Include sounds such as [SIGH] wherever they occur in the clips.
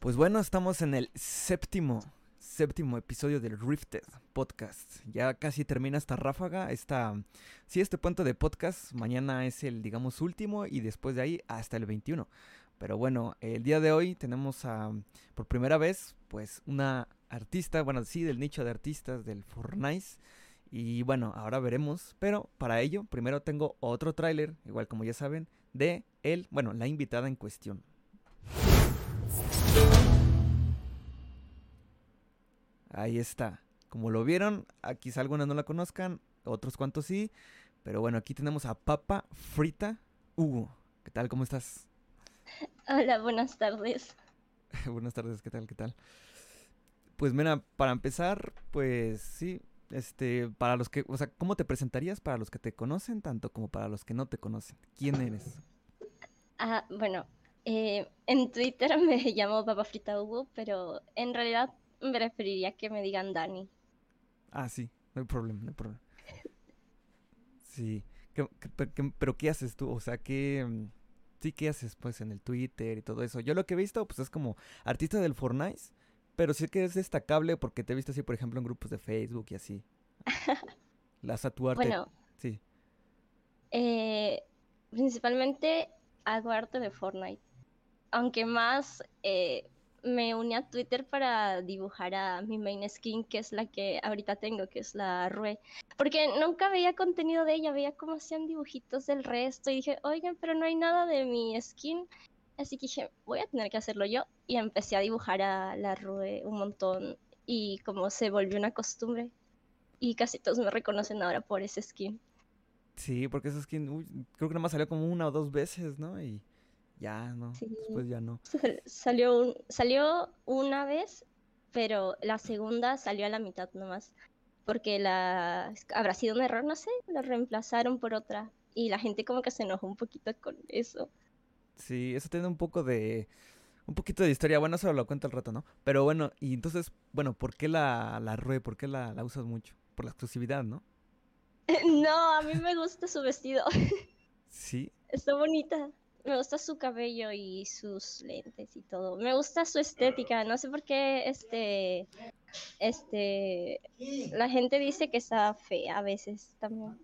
Pues bueno, estamos en el séptimo, séptimo episodio del Rifted Podcast. Ya casi termina esta ráfaga, esta, sí, este puente de podcast. Mañana es el, digamos, último y después de ahí hasta el 21. Pero bueno, el día de hoy tenemos a, por primera vez, pues una artista, bueno, sí, del nicho de artistas del Fortnite. Y bueno, ahora veremos. Pero para ello, primero tengo otro tráiler, igual como ya saben, de él, bueno, la invitada en cuestión. Ahí está. Como lo vieron, quizá algunos no la conozcan, otros cuantos sí. Pero bueno, aquí tenemos a Papa Frita Hugo. ¿Qué tal? ¿Cómo estás? Hola, buenas tardes. [LAUGHS] buenas tardes, ¿qué tal? ¿Qué tal? Pues mira, para empezar, pues sí, este, para los que, o sea, ¿cómo te presentarías para los que te conocen, tanto como para los que no te conocen? ¿Quién eres? Ah, bueno, eh, en Twitter [LAUGHS] me llamo Papa Frita Hugo, pero en realidad preferiría que me digan Dani. Ah, sí, no hay problema, no hay problema. Sí, pero ¿qué haces tú? O sea, ¿qué, mm, sí, ¿qué haces pues en el Twitter y todo eso? Yo lo que he visto pues es como artista del Fortnite, pero sí que es destacable porque te he visto así, por ejemplo, en grupos de Facebook y así. [LAUGHS] Las a tu arte. Bueno, sí. Eh, principalmente hago arte de Fortnite. Aunque más eh, me uní a Twitter para dibujar a mi main skin, que es la que ahorita tengo, que es la Rue. Porque nunca veía contenido de ella, veía cómo hacían dibujitos del resto y dije, oigan, pero no hay nada de mi skin. Así que dije, voy a tener que hacerlo yo. Y empecé a dibujar a la Rue un montón. Y como se volvió una costumbre. Y casi todos me reconocen ahora por ese skin. Sí, porque ese skin, creo que nada más salió como una o dos veces, ¿no? Y ya, ¿no? Después ya no. [LAUGHS] Salió, salió una vez, pero la segunda salió a la mitad nomás. Porque la habrá sido un error, no sé, la reemplazaron por otra. Y la gente como que se enojó un poquito con eso. Sí, eso tiene un poco de. Un poquito de historia. Bueno, eso lo cuento al rato, ¿no? Pero bueno, y entonces, bueno, ¿por qué la, la RUE? ¿Por qué la, la usas mucho? Por la exclusividad, ¿no? [LAUGHS] no, a mí me gusta su vestido. [LAUGHS] ¿Sí? Está bonita. Me gusta su cabello y sus lentes y todo. Me gusta su estética. No sé por qué este. Este. La gente dice que está fea a veces también.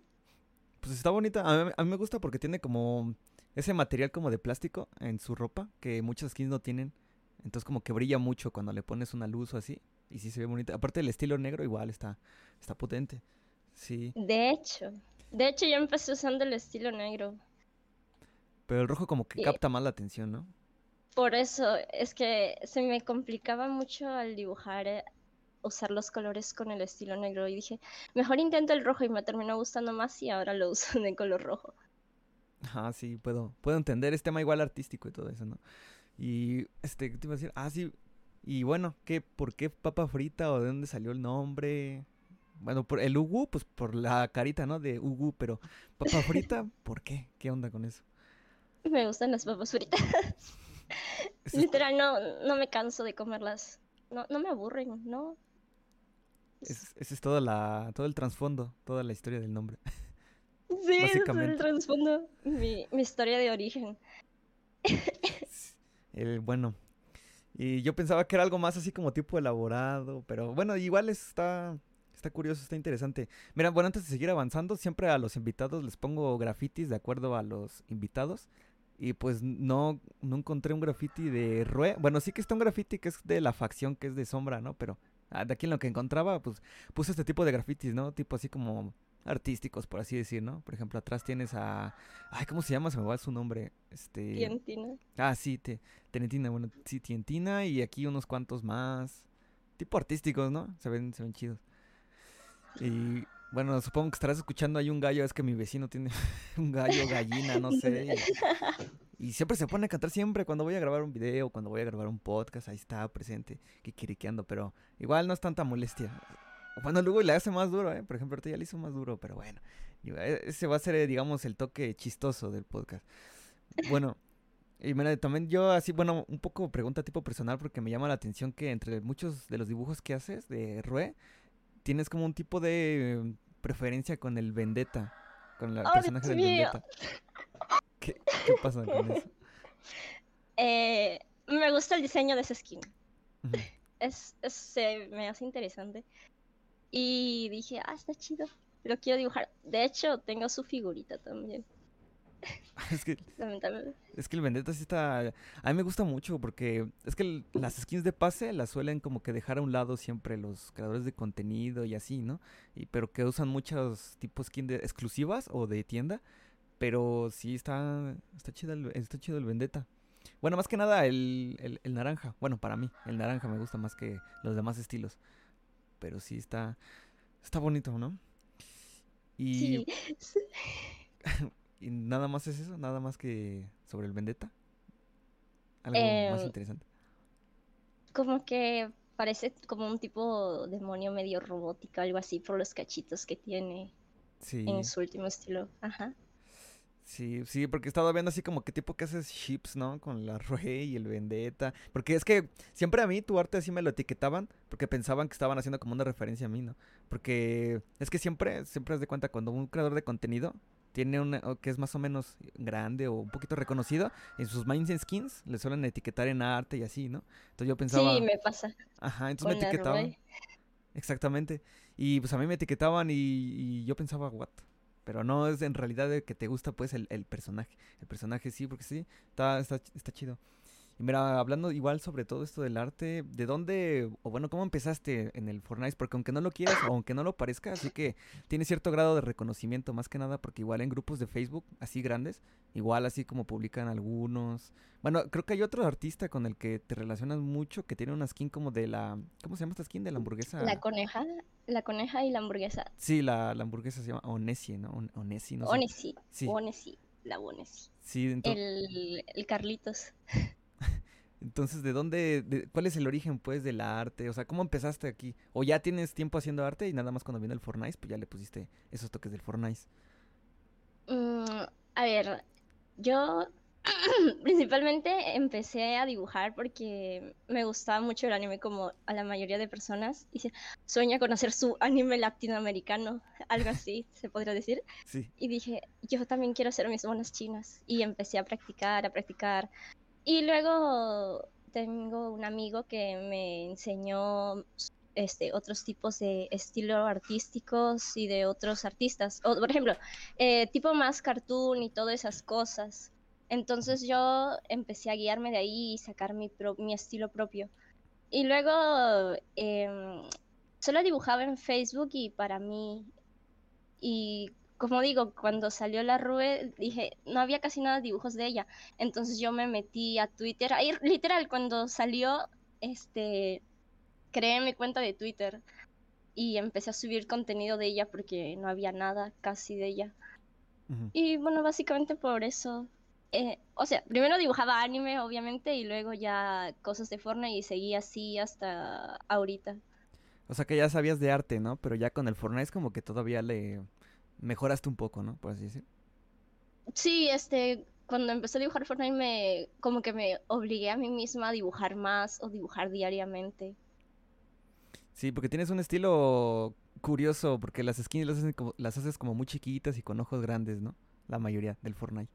Pues está bonita. A mí, a mí me gusta porque tiene como ese material como de plástico en su ropa que muchas skins no tienen. Entonces como que brilla mucho cuando le pones una luz o así. Y sí se ve bonita. Aparte el estilo negro igual está, está potente. Sí. De hecho. De hecho yo empecé usando el estilo negro. Pero el rojo como que capta más la atención, ¿no? Por eso, es que se me complicaba mucho al dibujar, eh, usar los colores con el estilo negro. Y dije, mejor intento el rojo y me terminó gustando más y ahora lo [LAUGHS] uso de color rojo. Ah, sí, puedo, puedo entender, es tema igual artístico y todo eso, ¿no? Y, este, ¿qué te iba a decir? Ah, sí, y bueno, ¿qué, ¿por qué papa frita o de dónde salió el nombre? Bueno, por el Ugu, pues por la carita, ¿no? De Ugu, pero papa frita, ¿por qué? ¿Qué onda con eso? Me gustan las papas fritas. [LAUGHS] Literal, no, no me canso de comerlas. No, no me aburren, ¿no? ese es todo, la, todo el trasfondo, toda la historia del nombre. Sí, ese es el trasfondo, mi, mi historia de origen. [LAUGHS] el, bueno, y yo pensaba que era algo más así como tipo elaborado, pero bueno, igual está, está curioso, está interesante. Mira, bueno, antes de seguir avanzando, siempre a los invitados les pongo grafitis de acuerdo a los invitados. Y pues no, no encontré un graffiti de Rue. Bueno, sí que está un graffiti que es de la facción que es de sombra, ¿no? Pero ah, de aquí en lo que encontraba, pues puse este tipo de grafitis, ¿no? Tipo así como artísticos, por así decir, ¿no? Por ejemplo, atrás tienes a... Ay, ¿cómo se llama? Se me va su nombre. Este... Tientina. Ah, sí, te... Tientina, bueno, sí, Tientina y aquí unos cuantos más. Tipo artísticos, ¿no? Se ven, se ven chidos. Y bueno, supongo que estarás escuchando ahí un gallo, es que mi vecino tiene [LAUGHS] un gallo, gallina, no sé. [LAUGHS] Y, siempre se pone a cantar siempre cuando voy a grabar un video, cuando voy a grabar un podcast, ahí está presente, quiriqueando, pero igual no es tanta molestia. Bueno, luego le hace más duro, ¿eh? Por ejemplo, ahorita ya le hizo más duro, pero bueno. E, ese va a ser, digamos, el toque chistoso del podcast. Bueno, y mira, también yo así, bueno, un poco pregunta tipo personal porque me llama la atención que entre muchos de los dibujos que haces de Rue, tienes como un tipo de preferencia con el Vendetta, con el personaje del Vendetta. ¿Qué, pasa con eso? [LAUGHS] Eh, me gusta el diseño de ese skin. Es, es- se me hace interesante. Y dije, ah, está chido. Lo quiero dibujar. De hecho, tengo su figurita también. [LAUGHS] Es que, Lamentablemente. es que el Vendetta sí está... A mí me gusta mucho porque es que el- las skins de pase las suelen como que dejar a un lado siempre los creadores de contenido y así, ¿no? Y, pero que usan muchos tipos skins de, exclusivas o de tienda. Pero sí está, está, chido el, está chido el Vendetta. Bueno, más que nada el, el, el naranja. Bueno, para mí, el naranja me gusta más que los demás estilos. Pero sí está, está bonito, ¿no? Y, Sí. [LAUGHS] [LAUGHS] y nada más es eso, nada más que sobre el Vendetta. Algo más Em, interesante. Como que parece como un tipo demonio medio robótico, algo así, por los cachitos que tiene Sí, en su último estilo. Ajá. Sí, sí, porque he estado viendo así como que tipo que haces chips, ¿no? Con la Rue y el Vendetta. Porque es que siempre a mí tu arte así me lo etiquetaban porque pensaban que estaban haciendo como una referencia a mí, ¿no? Porque es que siempre, siempre has de cuenta cuando un creador de contenido tiene una, o que es más o menos grande o un poquito reconocido, en sus main skins le suelen etiquetar en arte y así, ¿no? Entonces yo pensaba, Sí, me pasa ajá, entonces me con etiquetaban. Exactamente. Y pues a mí me etiquetaban y, y yo pensaba, what? Pero no es en realidad de que te gusta pues el, el personaje. El personaje sí, porque sí, está, está, está chido. Y mira, hablando igual sobre todo esto del arte, ¿de dónde, o bueno, cómo empezaste en el Fortnite? Porque aunque no lo quieras o aunque no lo parezca, así que tiene cierto grado de reconocimiento, más que nada, porque igual en grupos de Facebook, así grandes, igual así como publican algunos. Bueno, creo que hay otro artista con el que te relacionas mucho, que tiene una skin como de la, ¿cómo se llama esta skin? De la hamburguesa. La coneja, la coneja y la hamburguesa. Sí, la, la hamburguesa se llama Onesi, ¿no? On- Onesi, no sé. Onesi, Sí, Onesi, la Onesi. sí, ento- El, el Carlitos. [LAUGHS] entonces, ¿de dónde, de- cuál es el origen, pues, del arte? O sea, ¿cómo empezaste aquí? ¿O ya tienes tiempo haciendo arte y nada más cuando vino el Fortnite, pues ya le pusiste esos toques del Fortnite? Mm, a ver, yo [CLEARS THROAT] principalmente empecé a dibujar porque me gustaba mucho el anime como a la mayoría de personas. Y sueña con hacer su anime latinoamericano, [LAUGHS] algo así [LAUGHS] se podría decir. Sí, Y dije, yo también quiero hacer mis monas chinas. Y empecé a practicar, a practicar. Y luego tengo un amigo que me enseñó este, otros tipos de estilo artísticos y de otros artistas. O, por ejemplo, eh, tipo más cartoon y todas esas cosas. Entonces yo empecé a guiarme de ahí y sacar mi, pro- estilo propio. Y luego em, solo dibujaba en Facebook y para mí. Y como digo, cuando salió la Rue, dije, no había casi nada de dibujos de ella. Entonces yo me metí a Twitter. Ahí, literal, cuando salió, este, creé mi cuenta de Twitter y empecé a subir contenido de ella porque no había nada casi de ella. Y bueno, básicamente por eso. eh, o sea, primero dibujaba anime, obviamente, y luego ya cosas de Fortnite y seguí así hasta ahorita. O sea, que ya sabías de arte, ¿no? Pero ya con el Fortnite es como que todavía le mejoraste un poco, ¿no? Por así decir. Sí, este, cuando empecé a dibujar Fortnite me, como que me obligué a mí misma a dibujar más o dibujar diariamente. Sí, porque tienes un estilo curioso, porque las skins las, hacen como- las haces como muy chiquitas y con ojos grandes, ¿no? La mayoría del Fortnite.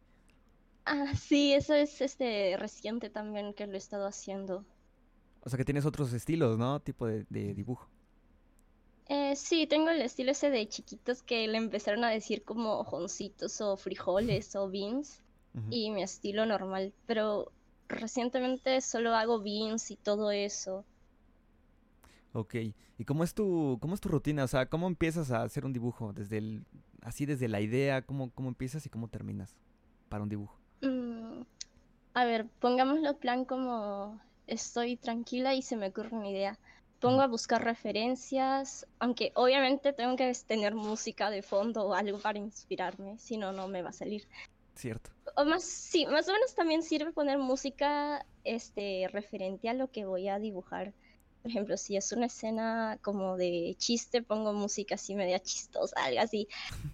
Ah, sí, eso es este reciente también que lo he estado haciendo. O sea, que tienes otros estilos, ¿no? Tipo de, de dibujo. Eh, sí, tengo el estilo ese de chiquitos que le empezaron a decir como ojoncitos o frijoles o beans y mi estilo normal, pero recientemente solo hago beans y todo eso. Ok. ¿Y cómo es tu, cómo es tu rutina? O sea, ¿cómo empiezas a hacer un dibujo? Desde el, así desde la idea, ¿cómo, cómo empiezas y cómo terminas para un dibujo? Mm, a ver, pongámoslo plan como estoy tranquila y se me ocurre una idea. Pongo a buscar referencias, aunque obviamente tengo que tener música de fondo o algo para inspirarme, si no, no me va a salir. Cierto. O más, sí, más o menos también sirve poner música este, referente a lo que voy a dibujar. Por ejemplo, si es una escena como de chiste, pongo música así media chistosa, algo así.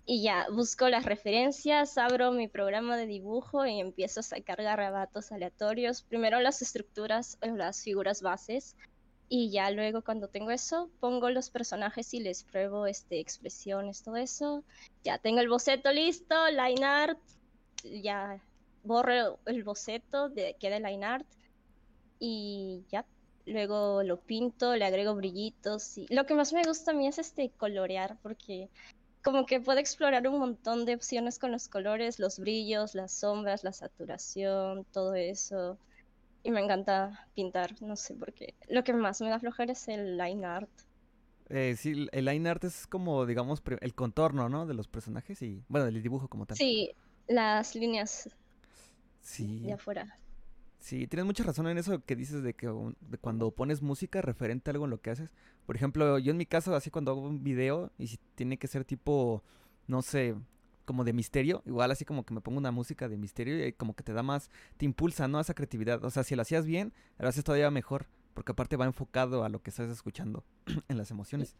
Y ya, busco las referencias, abro mi programa de dibujo y empiezo a sacar garabatos aleatorios. Primero las estructuras o las figuras bases. Y ya luego cuando tengo eso, pongo los personajes y les pruebo este, expresiones, todo eso. Ya tengo el boceto listo, line art, ya borro el boceto, de, queda line art. y ya. Luego lo pinto, le agrego brillitos y lo que más me gusta a mí es este colorear porque como que puedo explorar un montón de opciones con los colores, los brillos, las sombras, la saturación, todo eso. Y me encanta pintar, no sé por qué. Lo que más me da flojera es el line art. Eh, sí, el line art es como, digamos, el contorno, ¿no? De los personajes y, bueno, el dibujo como tal. Sí, las líneas sí. de afuera. Sí, tienes mucha razón en eso que dices de que cuando pones música referente a algo en lo que haces. Por ejemplo, yo en mi caso, así cuando hago un video y si tiene que ser tipo, no sé, como de misterio, igual así como que me pongo una música de misterio y como que te da más, te impulsa, ¿no? Esa creatividad. O sea, si lo hacías bien, lo haces todavía mejor, porque aparte va enfocado a lo que estás escuchando [CLEARS THROAT] en las emociones.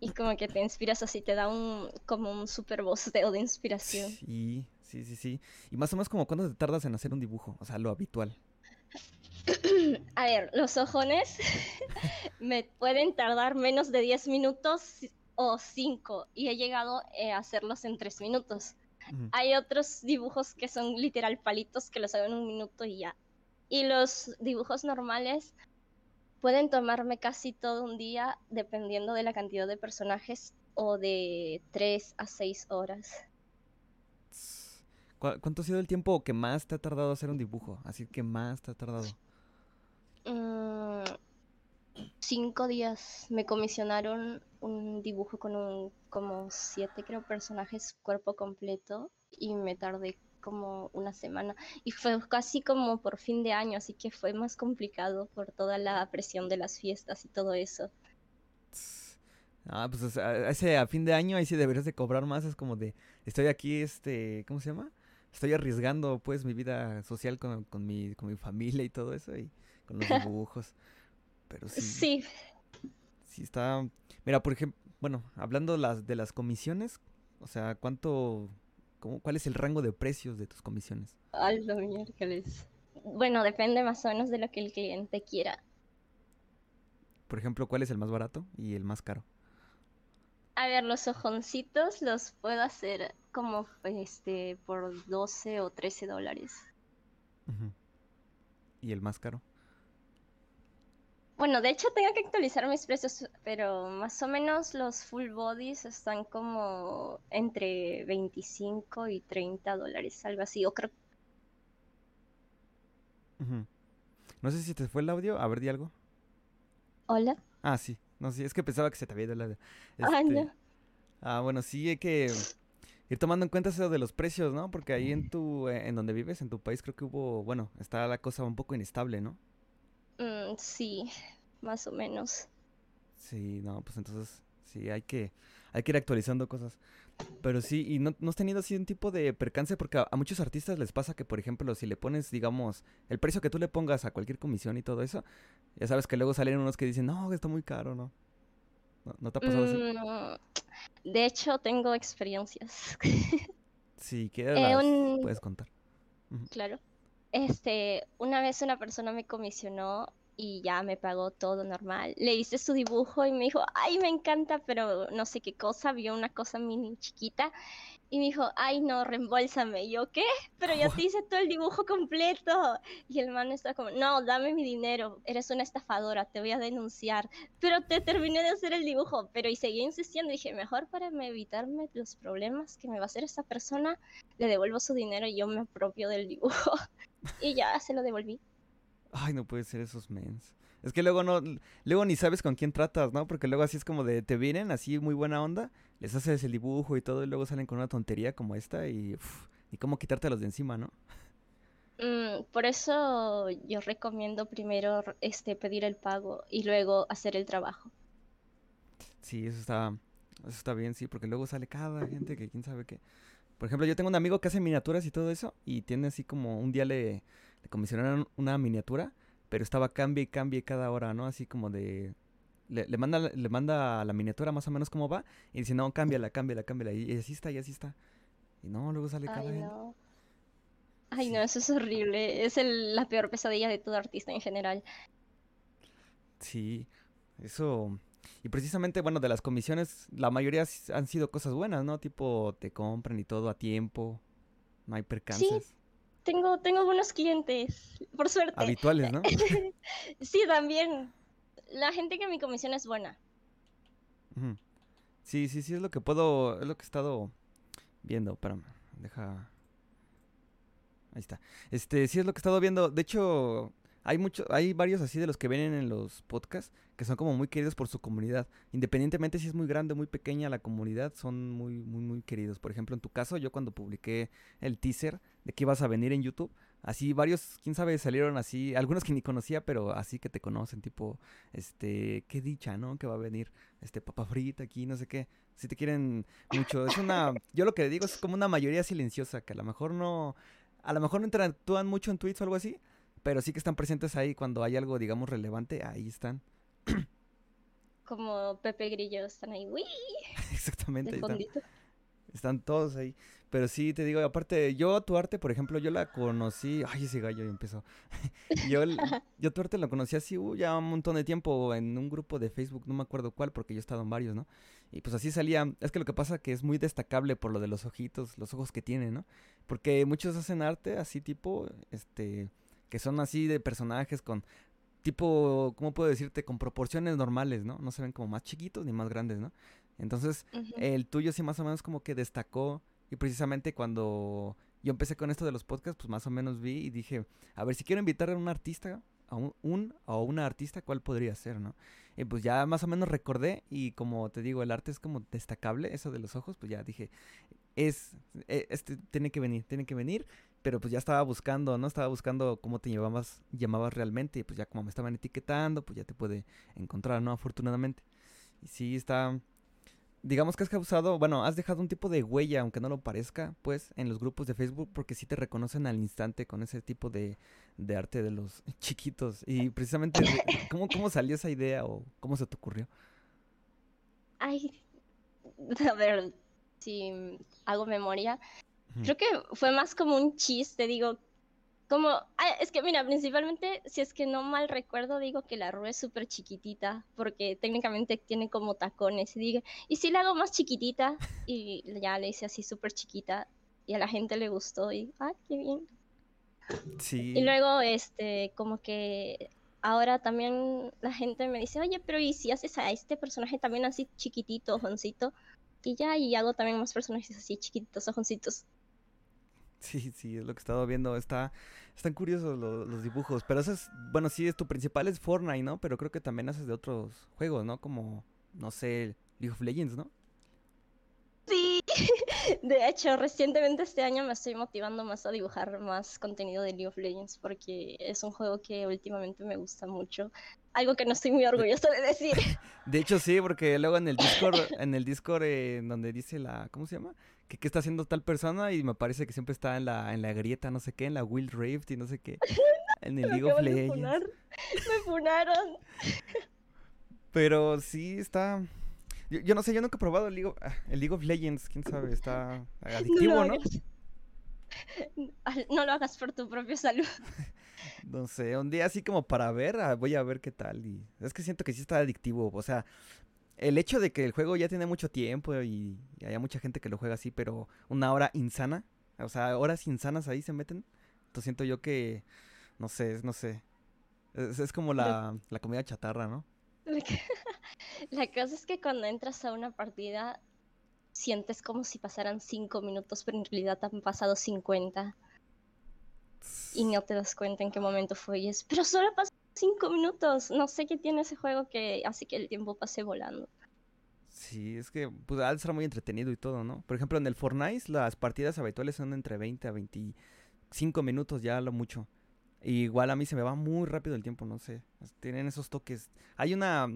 Y como que te inspiras así, te da un como un super bosteo de inspiración. Sí, Sí, sí, sí. Y más o menos como cuánto te tardas en hacer un dibujo, o sea, lo habitual. [CLEARS THROAT] A ver, los ojones [LAUGHS] me pueden tardar menos de 10 minutos o 5 y he llegado eh, a hacerlos en 3 minutos. Hay otros dibujos que son literal palitos que los hago en un minuto y ya. Y los dibujos normales pueden tomarme casi todo un día dependiendo de la cantidad de personajes o de 3 a 6 horas. ¿Cuánto ha sido el tiempo que más te ha tardado hacer un dibujo? Así que más te ha tardado. Mm, cinco días. Me comisionaron un dibujo con un como siete creo personajes cuerpo completo y me tardé como una semana y fue casi como por fin de año, así que fue más complicado por toda la presión de las fiestas y todo eso. Ah, pues ese a fin de año ahí sí deberías de cobrar más, es como de estoy aquí este, ¿cómo se llama? estoy arriesgando pues mi vida social con, con, mi, con mi familia y todo eso y con los [LAUGHS] dibujos. Pero sí. Sí. Sí está... Mira, por ejemplo, bueno, hablando las, de las comisiones, o sea, ¿cuánto... Cómo, ¿Cuál es el rango de precios de tus comisiones? Alto miércoles. Bueno, depende más o menos de lo que el cliente quiera. Por ejemplo, ¿cuál es el más barato y el más caro? A ver, los ojoncitos los puedo hacer como este por 12 o 13 dólares. ¿Y el más caro? Bueno, de hecho tengo que actualizar mis precios, pero más o menos los full bodies están como entre 25 y 30 dólares, algo así. O creo... No sé si te fue el audio, a ver, di algo. Hola. Ah, sí. No, sí, es que pensaba que se te había ido la... Ah, este... Ah, bueno, sí, hay que ir tomando en cuenta eso de los precios, ¿no? Porque ahí en tu, eh, en donde vives, en tu país, creo que hubo, bueno, está la cosa un poco inestable, ¿no? Mm, sí, más o menos. Sí, no, pues entonces sí, hay que, hay que ir actualizando cosas. Pero sí, ¿y no, no has tenido así un tipo de percance? Porque a, muchos artistas les pasa que, por ejemplo, si le pones, digamos, el precio que tú le pongas a cualquier comisión y todo eso, ya sabes que luego salen unos que dicen, no, está muy caro, ¿no? ¿No, te ha pasado así? Mm, de hecho, tengo experiencias. [LAUGHS] sí, ¿qué eh, puedes contar? Claro. Este, una vez una persona me comisionó y ya me pagó todo normal. Le hice su dibujo y me dijo, ay, me encanta, pero no sé qué cosa, vio una cosa mini chiquita y me dijo, ay, no, reembolsame. Y yo, ¿qué? Pero ya te [LAUGHS] hice todo el dibujo completo. Y el man está como, no, dame mi dinero, eres una estafadora, te voy a denunciar. Pero te terminé de hacer el dibujo, pero y seguí insistiendo. Dije, mejor para evitarme los problemas que me va a hacer esta persona, le devuelvo su dinero y yo me apropio del dibujo. [LAUGHS] y ya se lo devolví. Ay, no puede ser esos mens. Es que luego no, luego ni sabes con quién tratas, ¿no? Porque luego así es como de, te vienen así muy buena onda, les haces el dibujo y todo, y luego salen con una tontería como esta y, y cómo quitártelos de encima, ¿no? Mm, por eso yo recomiendo primero este pedir el pago y luego hacer el trabajo. Sí, eso está, eso está bien, sí, porque luego sale cada gente que quién sabe qué. Por ejemplo, yo tengo un amigo que hace miniaturas y todo eso, y tiene así como un día le, le comisionaron una miniatura, pero estaba cambie y cambie cada hora, ¿no? Así como de... Le, manda, le manda la miniatura más o menos cómo va y dice, no, cámbiala, cámbiala, cámbiala. Y así está, y así está. Y no, luego sale cada Ay, no. Ay, no, eso es horrible. Es la peor pesadilla de todo artista en general. Sí, eso... Y precisamente, bueno, de las comisiones, la mayoría han sido cosas buenas, ¿no? Tipo, te compran y todo a tiempo, no hay percances. Tengo, tengo buenos clientes, por suerte. Habituales, ¿no? [LAUGHS] sí, también. La gente que mi comisión es buena. Sí, sí, sí, es lo que puedo, es lo que he estado viendo. Espérame, deja... Ahí está. Este, sí es lo que he estado viendo. De hecho, hay mucho, hay varios así de los que vienen en los podcasts que son como muy queridos por su comunidad. Independientemente si es muy grande o muy pequeña la comunidad, son muy, muy, muy queridos. Por ejemplo, en tu caso, yo cuando publiqué el teaser de que ibas a venir en YouTube, así varios, quién sabe, salieron así, algunos que ni conocía, pero así que te conocen, tipo, este, qué dicha, ¿no? Que va a venir, este, papa frita aquí, no sé qué. Si te quieren mucho. Es una, [LAUGHS] yo lo que digo es como una mayoría silenciosa, que a lo mejor no, a lo mejor no interactúan mucho en tweets o algo así, pero sí que están presentes ahí cuando hay algo, digamos, relevante, ahí están. Como Pepe Grillo están ahí, ¡Uy! [LAUGHS] Exactamente. Están, todos ahí. Pero sí, te digo, aparte, yo tu arte, por ejemplo, yo la conocí. Ay, ese gallo ya empezó. [LAUGHS] yo, [LAUGHS] yo tu arte la conocí así uh, ya un montón de tiempo en un grupo de Facebook, no me acuerdo cuál, porque yo he estado en varios, ¿no? Y pues así salía. Es que lo que pasa que es muy destacable por lo de los ojitos, los ojos que tiene, ¿no? Porque muchos hacen arte así tipo, este que son así de personajes con tipo, ¿cómo puedo decirte? Con proporciones normales, ¿no? No se ven como más chiquitos ni más grandes, ¿no? Entonces, el tuyo sí más o menos como que destacó y precisamente cuando yo empecé con esto de los podcasts, pues más o menos vi y dije, a ver, si quiero invitar a un artista, a un, un o una artista, ¿cuál podría ser, no? Y pues ya más o menos recordé y como te digo, el arte es como destacable, eso de los ojos, pues ya dije, es, e, este tiene que venir, tiene que venir pero pues ya estaba buscando, ¿no? Estaba buscando cómo te llamabas, llamabas realmente, y pues ya como me estaban etiquetando, pues ya te puede encontrar, ¿no? Afortunadamente. Y sí está, digamos que has causado, bueno, has dejado un tipo de huella, aunque no lo parezca, pues, en los grupos de Facebook, porque sí te reconocen al instante con ese tipo de, de arte de los [LAUGHS] chiquitos. Y precisamente, ¿cómo, ¿cómo salió esa idea o cómo se te ocurrió? Ay, a ver, si hago memoria, Creo que fue más como un chiste, digo, como, ah, es que mira, principalmente, si es que no mal recuerdo, digo que la rue es súper chiquitita, porque técnicamente tiene como tacones, y digo, y si la hago más chiquitita, [LAUGHS] y ya le hice así súper chiquita, y a la gente le gustó, y, ah, qué bien. Sí. Y luego, este, como que ahora también la gente me dice, oye, pero ¿y si haces a este personaje también así chiquitito, ojoncito? Y ya, y hago también más personajes así chiquititos, ojoncitos. Sí, sí, es lo que he estado viendo. Está, están curiosos los, dibujos. Pero eso es, bueno, sí, es tu principal es Fortnite, ¿no? Pero creo que también haces de otros juegos, ¿no? Como, no sé, League of Legends, ¿no? [LAUGHS] De hecho, recientemente este año me estoy motivando más a dibujar más contenido de League of Legends porque es un juego que últimamente me gusta mucho. Algo que no estoy muy orgulloso de decir. [LAUGHS] De hecho, sí, porque luego en el Discord, en el Discord eh, donde dice la, ¿cómo se llama? Que qué está haciendo tal persona y me parece que siempre está en la, en la grieta, no sé qué, en la Wild Rift y no sé qué. [LAUGHS] En el League of Legends. Me funaron. Pero sí está, yo, no sé, yo nunca he probado el League, of, ah, el League of Legends, quién sabe, está [LAUGHS] adictivo, ¿no? [LAUGHS] No lo hagas por tu propia salud. [LAUGHS] No sé, un día así como para ver, ah, voy a ver qué tal. Y es que siento que sí está adictivo. O sea, el hecho de que el juego ya tiene mucho tiempo y, y haya mucha gente que lo juega así, pero una hora insana, o sea, horas insanas ahí se meten. Entonces siento yo que, no sé, no sé. Es, es como la, la comida chatarra, ¿no? La cosa es que cuando entras a una partida sientes como si pasaran cinco minutos, pero en realidad han pasado 50. Y no te das cuenta en qué momento fue. Y es, pero solo pasó cinco minutos. No sé qué tiene ese juego que hace que el tiempo pase volando. Sí, es que pues, al ser muy entretenido y todo, ¿no? Por ejemplo, en el Fortnite las partidas habituales son entre 20 a 25 minutos, ya lo mucho igual a mí se me va muy rápido el tiempo, no sé. Tienen esos toques. Hay una,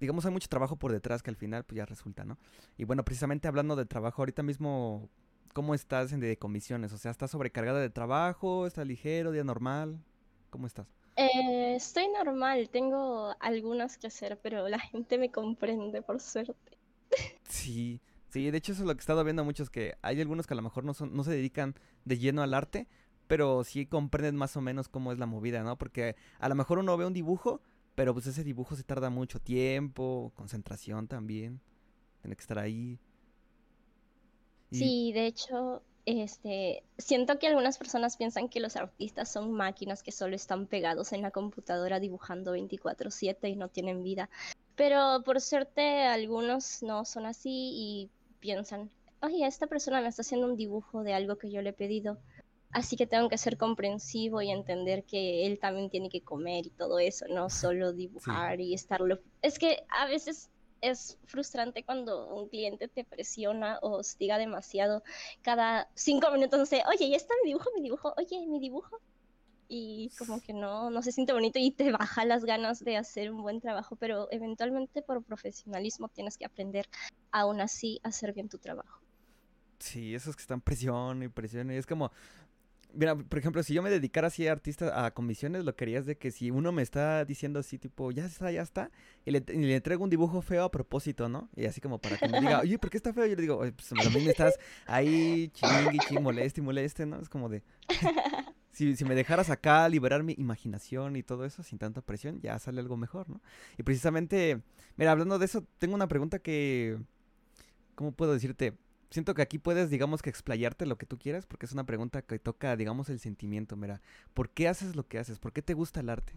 digamos, hay mucho trabajo por detrás que al final pues ya resulta, ¿no? Y bueno, precisamente hablando de trabajo, ahorita mismo, ¿cómo estás en de comisiones? O sea, ¿estás sobrecargada de trabajo? ¿Estás ligero, día normal? ¿Cómo estás? Eh, estoy normal, tengo algunas que hacer, pero la gente me comprende, por suerte. Sí, sí, de hecho eso es lo que he estado viendo muchos, que hay algunos que a lo mejor no, son, no se dedican de lleno al arte, pero sí comprenden más o menos cómo es la movida, ¿no? Porque a lo mejor uno ve un dibujo, pero pues ese dibujo se tarda mucho tiempo, concentración también, tiene que estar ahí. Sí, de hecho, este, siento que algunas personas piensan que los artistas son máquinas que solo están pegados en la computadora dibujando 24/7 y no tienen vida. Pero por suerte algunos no son así y piensan, oye, esta persona me está haciendo un dibujo de algo que yo le he pedido. Así que tengo que ser comprensivo y entender que él también tiene que comer y todo eso, no solo dibujar y estarlo. Es que a veces es frustrante cuando un cliente te presiona o hostiga demasiado cada cinco minutos, no sé, oye, ya está mi dibujo, mi dibujo, oye, mi dibujo. Y como que no, no se siente bonito y te baja las ganas de hacer un buen trabajo, pero eventualmente por profesionalismo tienes que aprender aún así a hacer bien tu trabajo. Sí, esos que están presión y presión. Y es como, Mira, por ejemplo, si yo me dedicara así a artista a comisiones, lo que haría es de que si uno me está diciendo así, tipo, ya está, ya está, y le, y le entrego un dibujo feo a propósito, ¿no? Y así como para que me diga, [LAUGHS] oye, ¿por qué está feo? Yo le digo, oye, pues me estás ahí chingui, ching, moleste y moleste, ¿no? Es como de, [LAUGHS] si, si me dejaras acá liberar mi imaginación y todo eso sin tanta presión, ya sale algo mejor, ¿no? Y precisamente, mira, hablando de eso, tengo una pregunta que, ¿cómo puedo decirte? Siento que aquí puedes, digamos, que explayarte lo que tú quieras, porque es una pregunta que toca, digamos, el sentimiento. Mira, ¿por qué haces lo que haces? ¿Por qué te gusta el arte?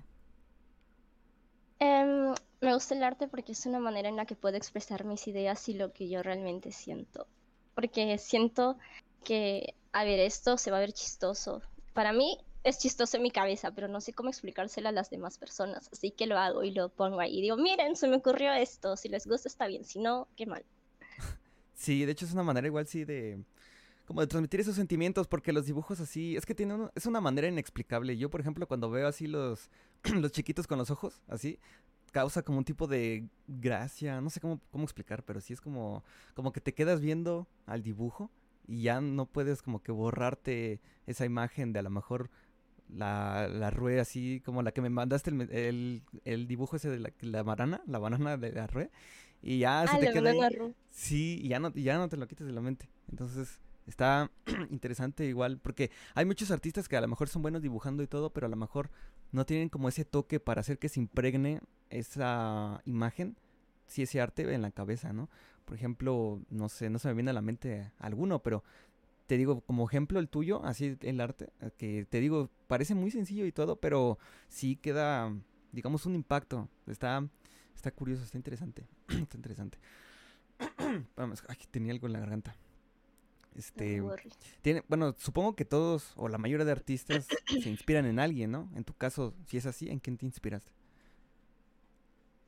Em, me gusta el arte porque es una manera en la que puedo expresar mis ideas y lo que yo realmente siento. Porque siento que, a ver, esto se va a ver chistoso. Para mí es chistoso en mi cabeza, pero no sé cómo explicárselo a las demás personas. Así que lo hago y lo pongo ahí. Y digo, miren, se me ocurrió esto. Si les gusta está bien, si no, qué mal. Sí, de hecho es una manera igual sí de como de transmitir esos sentimientos porque los dibujos así es que tiene es una manera inexplicable. Yo, por ejemplo, cuando veo así los [CLEARS THROAT] los chiquitos con los ojos así causa como un tipo de gracia, no sé cómo cómo explicar, pero sí es como como que te quedas viendo al dibujo y ya no puedes como que borrarte esa imagen de a lo mejor la, la rueda así como la que me mandaste el, el, el dibujo ese de la, la banana, la banana de la rueda y ya se ah, te queda ahí. Sí, y ya no, ya no te lo quites de la mente. Entonces, está [CLEARS THROAT] interesante igual, porque hay muchos artistas que a lo mejor son buenos dibujando y todo, pero a lo mejor no tienen como ese toque para hacer que se impregne esa imagen, si ese arte en la cabeza, ¿no? Por ejemplo, no sé, no se me viene a la mente alguno, pero te digo, como ejemplo el tuyo, así el arte, eh, que te digo, parece muy sencillo y todo, pero sí queda, digamos, un impacto. Está Está curioso, está interesante. [CLEARS THROAT] está interesante. [CLEARS THROAT] Vamos, aquí tenía algo en la garganta. Este, tiene, bueno, supongo que todos o la mayoría de artistas [CLEARS THROAT] se inspiran en alguien, ¿no? En tu caso, si es así, ¿en quién te inspiraste?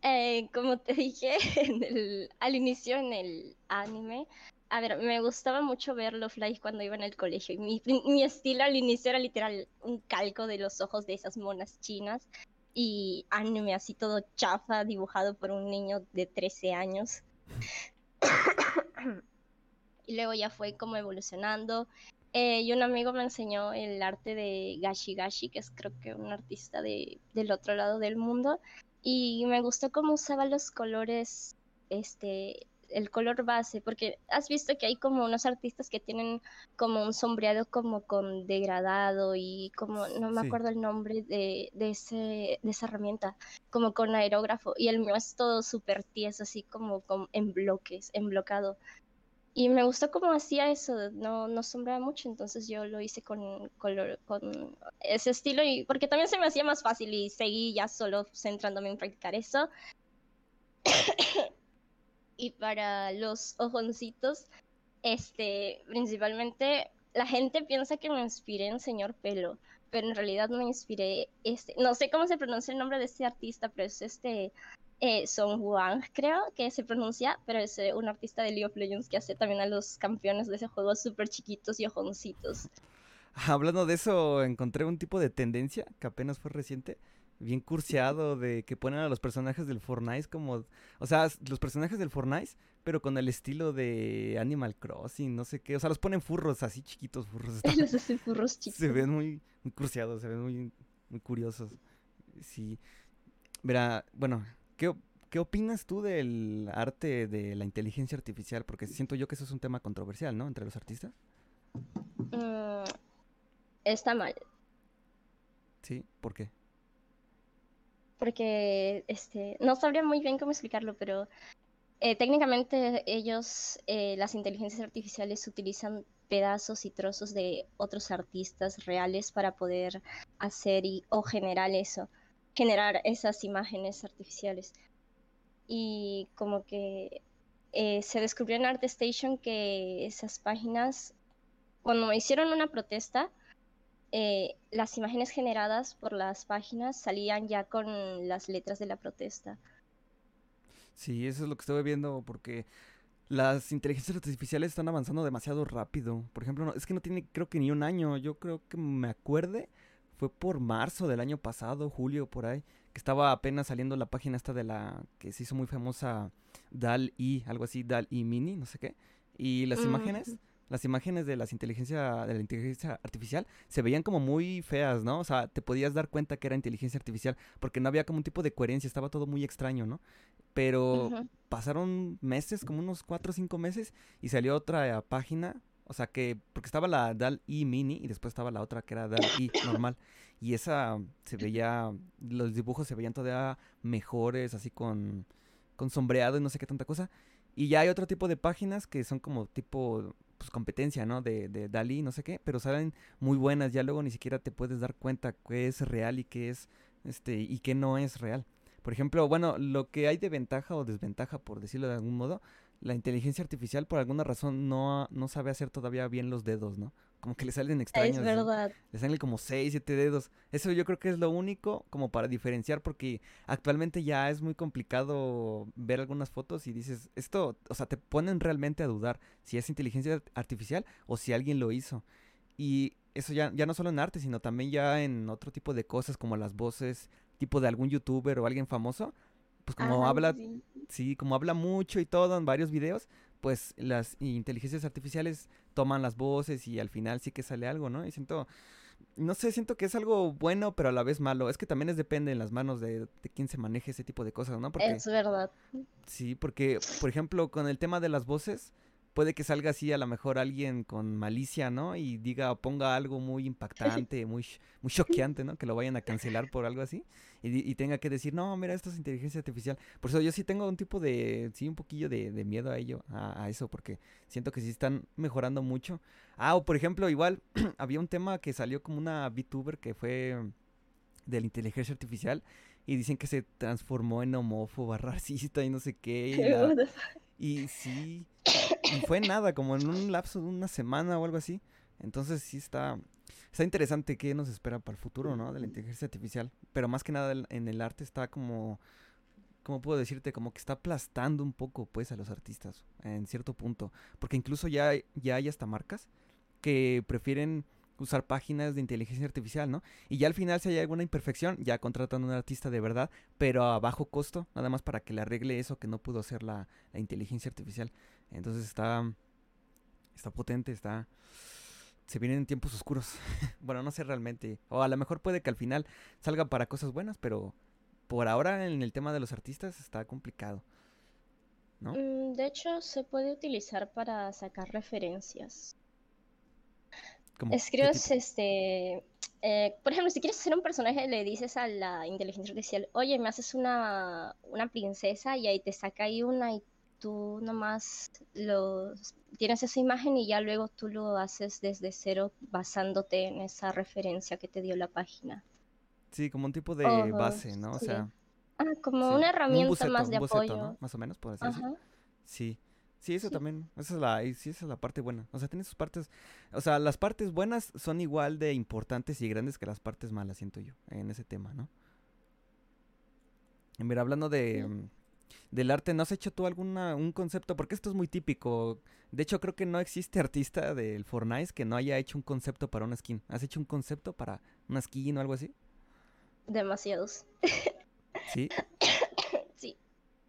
Eh, como te dije [LAUGHS] al inicio en el anime, a ver, me gustaba mucho ver los Fly cuando iba en el colegio. mi, mi estilo al inicio era literal un calco de los ojos de esas monas chinas y anime así todo chafa dibujado por un niño de 13 años. [COUGHS] y luego ya fue como evolucionando. Eh, y un amigo me enseñó el arte de Gashi Gashi, que es creo que un artista de, del otro lado del mundo. Y me gustó cómo usaba los colores este, el color base, porque has visto que hay como unos artistas que tienen como un sombreado como con degradado y como, no me acuerdo el nombre de, de, ese, de esa herramienta, como con aerógrafo, y el mío es todo súper tieso, así como, como en bloques, en blocado. Y me gustó cómo hacía eso, no, no sombreaba mucho, entonces yo lo hice con, color, con ese estilo, y porque también se me hacía más fácil y seguí ya solo centrándome en practicar eso. Y para los ojoncitos, este, principalmente la gente piensa que me inspiré en Señor Pelo, pero en realidad me inspiré, este, no sé cómo se pronuncia el nombre de este artista, pero es este eh, Song Wang, creo que se pronuncia, pero es eh, un artista de League of Legends que hace también a los campeones de ese juego súper chiquitos y ojoncitos. [LAUGHS] Hablando de eso, encontré un tipo de tendencia que apenas fue reciente bien curseado de que ponen a los personajes del Fortnite como, o sea, los personajes del Fortnite, pero con el estilo de Animal Crossing, no sé qué, o sea, los ponen furros así chiquitos, furros. [LAUGHS] Los hacen furros [LAUGHS] chiquitos. Se ven muy, muy curseados, se ven muy, muy curiosos. Sí. Verá, bueno, ¿qué, ¿qué opinas tú del arte de la inteligencia artificial? Porque siento yo que eso es un tema controversial, ¿no? Entre los artistas. Mm, está mal. Sí, ¿por qué? Porque este, no sabría muy bien cómo explicarlo, pero Eh, técnicamente ellos, eh, las inteligencias artificiales utilizan pedazos y trozos de otros artistas reales para poder hacer y, o generar eso, generar esas imágenes artificiales. Y como que eh, se descubrió en ArtStation que esas páginas, cuando hicieron una protesta, eh, las imágenes generadas por las páginas salían ya con las letras de la protesta. Sí, eso es lo que estuve viendo porque las inteligencias artificiales están avanzando demasiado rápido. Por ejemplo, es que no tiene creo que ni un año. Yo creo que me acuerde, fue por marzo del año pasado, julio, por ahí, que estaba apenas saliendo la página esta de la que se hizo muy famosa DAL-I, algo así, DAL-I Mini, no sé qué. Y las imágenes, las imágenes de las inteligencia de la inteligencia artificial se veían como muy feas, ¿no? O sea, te podías dar cuenta que era inteligencia artificial porque no había como un tipo de coherencia, estaba todo muy extraño, ¿no? Pero pasaron meses, como unos cuatro o cinco meses, y salió otra página. O sea que, porque estaba la DAL-I mini y después estaba la otra que era DAL-I normal. Y esa se veía, los dibujos se veían todavía mejores, así con, con sombreado y no sé qué tanta cosa. Y ya hay otro tipo de páginas que son como tipo, pues competencia, ¿no? De, de DALI, no sé qué, pero salen muy buenas. Ya luego ni siquiera te puedes dar cuenta qué es real y qué es, este, y qué no es real. Por ejemplo, bueno, lo que hay de ventaja o desventaja, por decirlo de algún modo, la inteligencia artificial por alguna razón no, no sabe hacer todavía bien los dedos, ¿no? Como que le salen extraños. Es verdad. Le salen como 6, 7 dedos. Eso yo creo que es lo único como para diferenciar porque actualmente ya es muy complicado ver algunas fotos y dices, esto, o sea, te ponen realmente a dudar si es inteligencia artificial o si alguien lo hizo. Y eso ya, ya no solo en arte, sino también ya en otro tipo de cosas como las voces, tipo de algún youtuber o alguien famoso, pues como habla, sí. como habla mucho y todo en varios videos, pues las inteligencias artificiales toman las voces y al final sí que sale algo, ¿no? Y siento, no sé, siento que es algo bueno, pero a la vez malo. Es que también es depende en las manos de, de quién se maneje ese tipo de cosas, ¿no? Porque, es verdad. Sí, porque, por ejemplo, con el tema de las voces, puede que salga así a lo mejor alguien con malicia, ¿no? Y diga, ponga algo muy [LAUGHS] impactante, muy, muy choqueante, ¿no? Que lo vayan a cancelar por algo así. Y, tenga que decir, no, mira, esto es inteligencia artificial. Por eso yo sí tengo un tipo de, sí, un poquillo de, miedo a ello, a, eso, porque siento que sí están mejorando mucho. Ah, o por ejemplo, igual, [CLEARS THROAT] había un tema que salió como una VTuber que fue de la inteligencia artificial y dicen que se transformó en homófoba, [LAUGHS] racista y no sé qué. Y, [LAUGHS] sí, y fue nada, como en un lapso de una semana o algo así. Entonces sí está, está interesante qué nos espera para el futuro, ¿no? De la inteligencia artificial. Pero más que nada en el arte está como, ¿cómo puedo decirte? Como que está aplastando un poco, pues, a los artistas en cierto punto. Porque incluso ya, ya hay hasta marcas que prefieren usar páginas de inteligencia artificial, ¿no? Y ya al final si hay alguna imperfección, ya contratan a un artista de verdad, pero a bajo costo, nada más para que le arregle eso que no pudo hacer la, inteligencia artificial. Entonces está, está potente, está... Se vienen tiempos oscuros. [LAUGHS] bueno, no sé realmente. O a lo mejor puede que al final salga para cosas buenas, pero por ahora en el tema de los artistas está complicado. ¿no? Mm, de hecho, se puede utilizar para sacar referencias. Escribes, este, eh, por ejemplo, si quieres hacer un personaje, le dices a la inteligencia artificial, oye, me haces una, una princesa y ahí te saca ahí una y tú nomás lo, tienes esa imagen y ya luego tú lo haces desde cero basándote en esa referencia que te dio la página. Sí, como un tipo de base, ¿no? O sea... Ah, como una herramienta más de apoyo. Más o menos, por así Sí. Sí, eso también, esa es la, sí, esa es la parte buena. O sea, tiene sus partes, o sea, las partes buenas son igual de importantes y grandes que las partes malas, siento yo, en ese tema, ¿no? Mira, hablando de, mm, del arte, ¿no has hecho tú alguna, un concepto? Porque esto es muy típico. De hecho, creo que no existe [LAUGHS] artista del Fortnite que no haya hecho un concepto para una skin. ¿Has hecho un concepto para una skin o algo así? Demasiados. ¿Sí? [LAUGHS]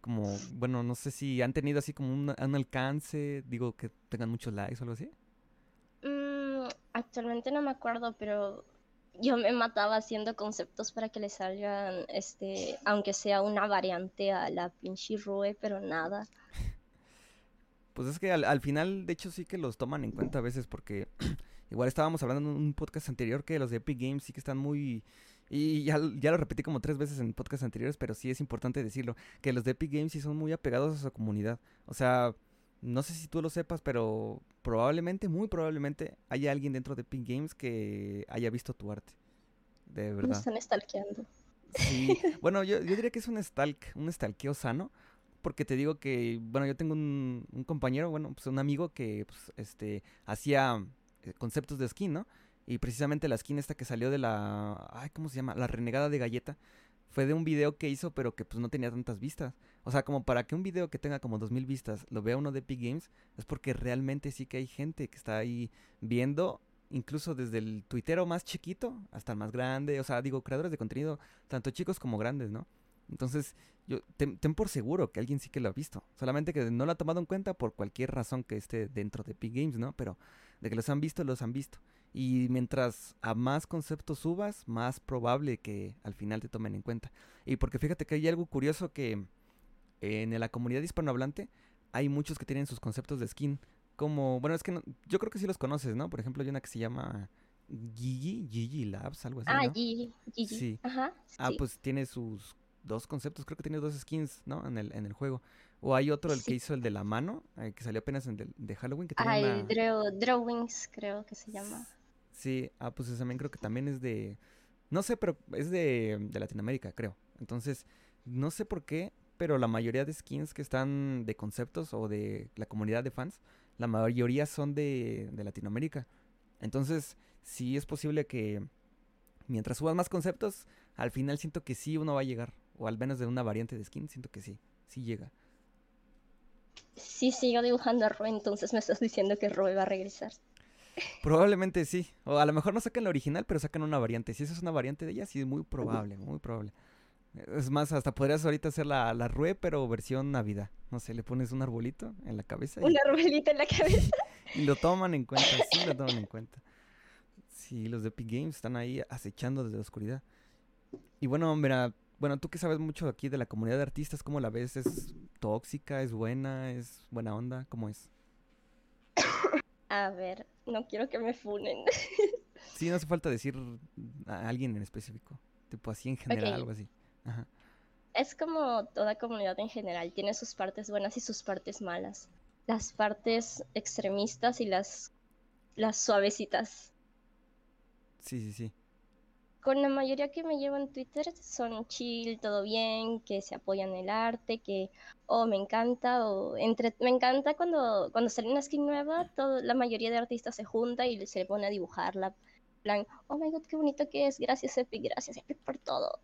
como, bueno, no sé si han tenido así como un, alcance, digo, que tengan muchos likes o algo así. Mm, actualmente no me acuerdo, pero yo me mataba haciendo conceptos para que le salgan, este, aunque sea una variante a la pinche Rue, pero nada. [LAUGHS] Pues es que al, al, final, de hecho, sí que los toman en cuenta a veces porque [CLEARS THROAT] igual estábamos hablando en un podcast anterior que los de Epic Games sí que están muy Y ya, ya lo repetí como tres veces en podcasts anteriores, pero sí es importante decirlo, que los de Epic Games sí son muy apegados a su comunidad. O sea, no sé si tú lo sepas, pero probablemente, muy probablemente, haya alguien dentro de Epic Games que haya visto tu arte. De Me verdad. están stalkeando. Sí. [LAUGHS] Bueno, yo, yo diría que es un stalk, un stalkeo sano. Porque te digo que, bueno, yo tengo un, un compañero, bueno, pues un amigo que, pues, este, hacía eh, conceptos de skin, ¿no? Y precisamente la skin esta que salió de la, ay, ¿cómo se llama? La renegada de galleta. Fue de un video que hizo, pero que pues no tenía tantas vistas. O sea, como para que un video que tenga como 2000 vistas lo vea uno de Epic Games, es porque realmente sí que hay gente que está ahí viendo, incluso desde el tuitero más chiquito hasta el más grande. O sea, digo, creadores de contenido, tanto chicos como grandes, ¿no? Entonces, yo ten, ten por seguro que alguien sí que lo ha visto. Solamente que no lo ha tomado en cuenta por cualquier razón que esté dentro de Epic Games, ¿no? Pero de que los han visto, los han visto. Y mientras a más conceptos subas, más probable que al final te tomen en cuenta. Y porque fíjate que hay algo curioso que en la comunidad hispanohablante hay muchos que tienen sus conceptos de skin. Como, bueno, es que no- yo creo que sí los conoces, ¿no? Por ejemplo, hay una que se llama Gigi, Gigi Labs, algo así, Ah, ¿no? Gigi, Gigi. Sí. Ajá. Ah, pues tiene sus dos conceptos, creo que tiene dos skins, ¿no? En el, en el juego. O hay otro, el que hizo el de la mano, eh, que salió apenas en del- de, Halloween, que tiene Ah, una... el draw, Drawings, creo que se llama. Sí, ah, pues ese también creo que también es de... No sé, pero es de, de Latinoamérica, creo. Entonces, no sé por qué, pero la mayoría de skins que están de conceptos o de la comunidad de fans, la mayoría son de, de Latinoamérica. Entonces, sí es posible que mientras subas más conceptos, al final siento que sí uno va a llegar. O al menos de una variante de skin, siento que sí, sí llega. Sí, sigo dibujando a Roe, entonces me estás diciendo que Roe va a regresar. Probablemente sí. O a lo mejor no sacan la original, pero sacan una variante. Si esa es una variante de ella, sí es muy probable, muy probable. Es más, hasta podrías ahorita hacer la, la Rue, pero versión Navidad. No sé, le pones un arbolito en la cabeza y, Una arbolita en la cabeza. [LAUGHS] y lo toman en cuenta, sí lo toman en cuenta. Sí, los de Epic Games están ahí acechando desde la oscuridad. Y bueno, mira, bueno, tú que sabes mucho aquí de la comunidad de artistas, ¿cómo la ves? ¿Es tóxica? ¿Es buena? ¿Es buena onda? ¿Cómo es? [COUGHS] A ver, no quiero que me funen. [LAUGHS] Sí, no hace falta decir a alguien en específico. Tipo así en general, algo así. Ajá. Es como toda comunidad en general, tiene sus partes buenas y sus partes malas. Las partes extremistas y las, las suavecitas. Sí, sí, sí. Con la mayoría que me llevo en Twitter son chill, todo bien, que se apoyan en el arte, que oh me encanta, o entre me encanta cuando, cuando sale una skin nueva, todo, la mayoría de artistas se junta y se pone a dibujarla. plan, oh my god, qué bonito que es, gracias Epic, gracias Epic por todo.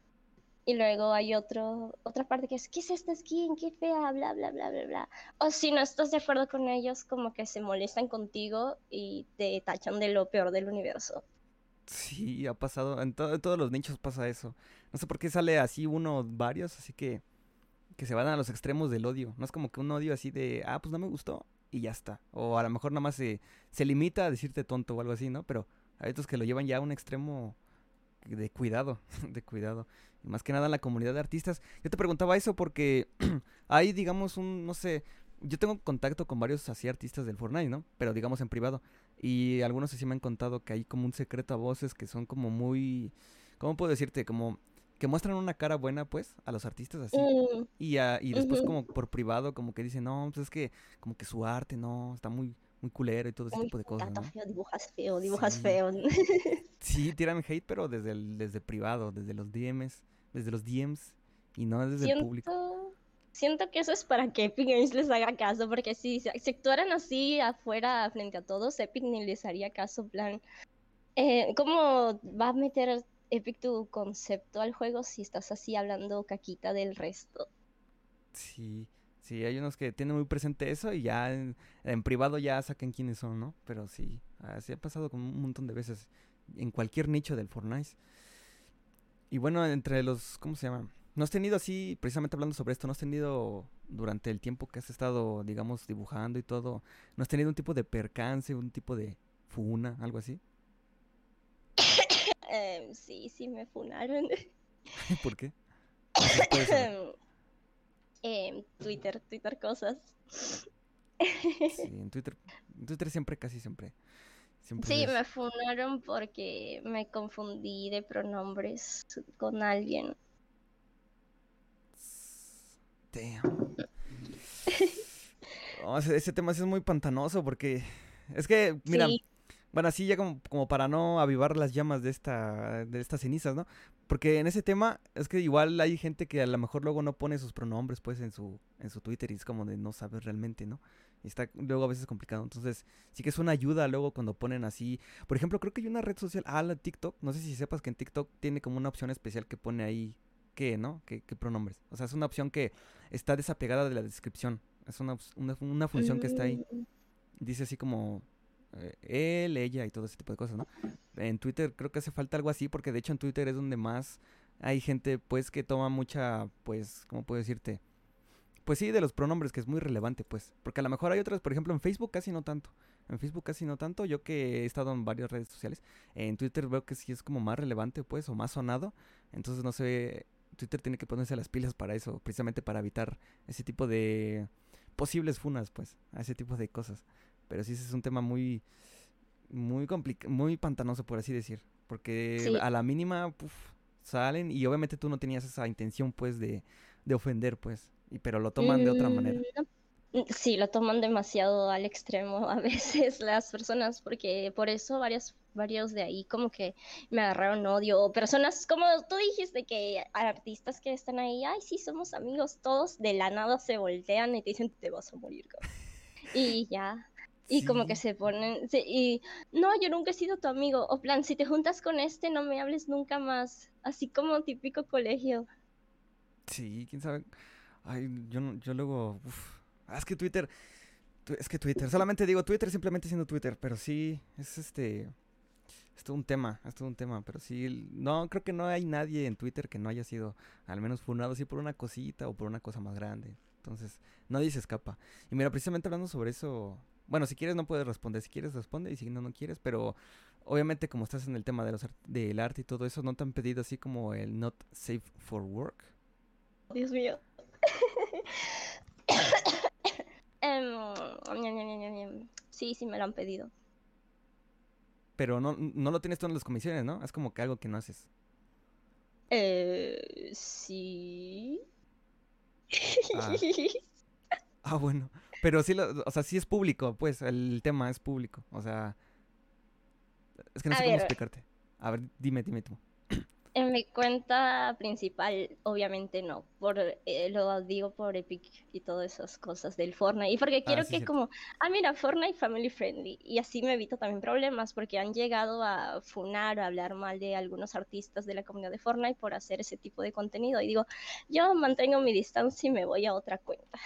Y luego hay otro, otra parte que es, ¿qué es esta skin? Qué fea, bla, bla, bla, bla, bla. O si no estás de acuerdo con ellos, como que se molestan contigo y te tachan de lo peor del universo. Sí, ha pasado. En, en todos los nichos pasa eso. No sé por qué sale así uno varios, así que. Que se van a los extremos del odio. No es como que un odio así de. Ah, pues no me gustó. Y ya está. O a lo mejor nada más se, se limita a decirte tonto o algo así, ¿no? Pero hay otros que lo llevan ya a un extremo de cuidado. [LAUGHS] De cuidado. Y más que nada en la comunidad de artistas. Yo te preguntaba eso porque [CLEARS THROAT] hay, digamos, un. No sé. Yo tengo contacto con varios así artistas del Fortnite, ¿no? Pero digamos en privado. Y algunos así me han contado que hay como un secreto a voces que son como muy... ¿Cómo puedo decirte? Como que muestran una cara buena, pues, a los artistas así. Mm, Y, a- y después como por privado, como que dicen, no, pues es que como que su arte, no, está muy, muy culero y todo ese tipo de cosas, ¿no? feo, dibujas feo, dibujas Sí. feo. [LAUGHS] Sí, tiran hate, pero desde el, desde privado, desde los DMs, desde los DMs y no desde el público. Siento, que eso es para que Epic Games les haga caso, porque si, se- actuaran así afuera frente a todos, Epic ni les haría caso, plan, eh, ¿cómo va a meter Epic tu concepto al juego si estás así hablando caquita del resto? Sí, sí, hay unos que tienen muy presente eso y ya en, en privado ya sacan quiénes son, ¿no? Pero sí, así ha pasado con un montón de veces en cualquier nicho del Fortnite. Y bueno, entre los, ¿cómo se llama? ¿No has tenido así, precisamente hablando sobre esto, no has tenido durante el tiempo que has estado, digamos, dibujando y todo, ¿no has tenido un tipo de percance, un tipo de funa, algo así? [COUGHS] Em, sí, sí me funaron. [LAUGHS] [LAUGHS] ¿Por qué? Puede ser. [COUGHS] Em, Twitter, Twitter cosas. Sí, en Twitter, en Twitter siempre, casi siempre, sí, me funaron porque me confundí de pronombres con alguien. Damn. ese, tema sí es muy pantanoso porque es que, mira, bueno, así ya como, como, para no avivar las llamas de esta de estas cenizas, ¿no? Porque en ese tema es que igual hay gente que a lo mejor luego no pone sus pronombres pues en su en su Twitter y es como de no saber realmente, ¿no? Y está luego a veces complicado. Entonces, sí que es una ayuda luego cuando ponen así. Por ejemplo, creo que hay una red social, ah, la TikTok. No sé si sepas que en TikTok tiene como una opción especial que pone ahí qué, ¿no? ¿Qué, qué pronombres? O sea, es una opción que está desapegada de la descripción. Es una, una, función que está ahí. Mm. Dice así como eh, él, ella y todo ese tipo de cosas, ¿no? En Twitter creo que hace falta algo así porque de hecho en Twitter es donde más hay gente pues que toma mucha, pues, ¿cómo puedo decirte? Pues sí, de los pronombres, que es muy relevante, pues. Porque a lo mejor hay otras, por ejemplo, en Facebook casi no tanto. En Facebook casi no tanto. Yo que he estado en varias redes sociales. En Twitter veo que sí es como más relevante, pues, o más sonado. Entonces, no sé, Twitter tiene que ponerse las pilas para eso, precisamente para evitar ese tipo de posibles funas, pues, a ese tipo de cosas. Pero sí, ese es un tema muy, muy complicado, muy pantanoso, por así decir. Porque a la mínima, salen y obviamente tú no tenías esa intención, pues, de, de ofender, pues. Y, pero lo toman de otra manera. Mm, sí, lo toman demasiado al extremo a [LAUGHS] veces las personas, porque por eso varias, varios de ahí como que me agarraron odio. O personas, como tú dijiste, que artistas que están ahí, ay, sí, somos amigos, todos de la nada se voltean y te dicen, te vas a morir. Y ya. Y como que se ponen, y no, yo nunca he sido tu amigo. O plan, si te juntas con este, no me hables nunca más. Así como típico colegio. Sí, quién sabe. Ay, yo, yo luego, Ah, es que Twitter. Es que Twitter. Solamente digo Twitter simplemente siendo Twitter. Pero sí, es este. Es todo un tema. Es todo un tema. Pero sí. No, creo que no hay nadie en Twitter que no haya sido al menos funado así por una cosita o por una cosa más grande. Entonces, nadie se escapa. Y mira, precisamente hablando sobre eso. Bueno, si quieres no puedes responder. Si quieres responde y si no, no quieres. Pero obviamente como estás en el tema de los del arte y todo eso, ¿no te han pedido así como el not safe for work? Dios mío. [COUGHS] Em, sí, sí me lo han pedido. Pero no, no lo tienes tú en las comisiones, ¿no? Es como que algo que no haces. Eh, sí. Ah. ah. bueno. Pero sí, lo, o sea, sí es público, pues, el tema es público. O sea, es que no sé cómo explicarte. A ver, dime, dime tú. En mi cuenta principal, obviamente no, por eh, lo digo por Epic y todas esas cosas del Fortnite. Y porque ah, quiero que como, ah, mira, Fortnite family friendly. Y así me evito también problemas porque han llegado a funar o hablar mal de algunos artistas de la comunidad de Fortnite por hacer ese tipo de contenido. Y digo, yo mantengo mi distancia y me voy a otra cuenta.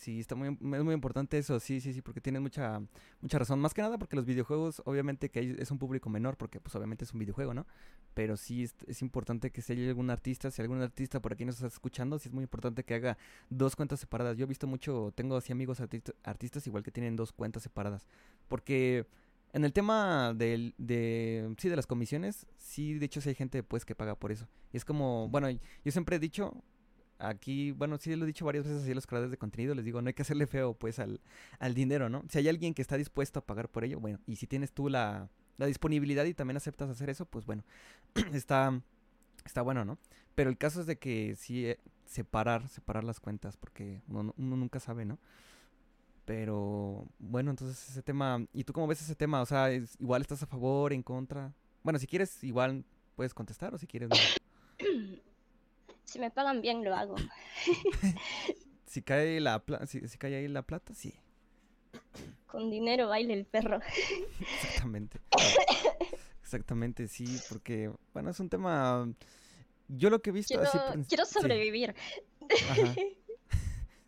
Sí, está muy, es muy importante eso, sí, sí, sí, porque tienes mucha, mucha razón. Más que nada porque los videojuegos, obviamente que es un público menor, porque pues obviamente es un videojuego, ¿no? Pero sí es, importante que si hay algún artista, si algún artista por aquí nos está escuchando, sí es muy importante que haga dos cuentas separadas. Yo he visto mucho, tengo así amigos artistas igual que tienen dos cuentas separadas. Porque en el tema del, de, sí, de las comisiones, sí, de hecho sí hay gente pues que paga por eso. Y es como, bueno, yo siempre he dicho, aquí, bueno, sí lo he dicho varias veces así a los creadores de contenido, les digo, no hay que hacerle feo pues al, al dinero, ¿no? Si hay alguien que está dispuesto a pagar por ello, bueno, y si tienes tú la, la disponibilidad y también aceptas hacer eso, pues bueno, [CLEARS THROAT] está, está bueno, ¿no? Pero el caso es de que sí, eh, separar, separar las cuentas, porque uno, uno nunca sabe, ¿no? Pero bueno, entonces ese tema, ¿y tú cómo ves ese tema? O sea, igual estás a favor, en contra. Bueno, si quieres, igual puedes contestar o si quieres... No. [CLEARS THROAT] Si me pagan bien, lo hago. [LAUGHS] si, cae la si, cae ahí la plata, sí. Con dinero baile el perro. [LAUGHS] Exactamente. Exactamente, sí, porque, bueno, es un tema... Yo lo que he visto... Quiero, así, quiero sobrevivir. [LAUGHS]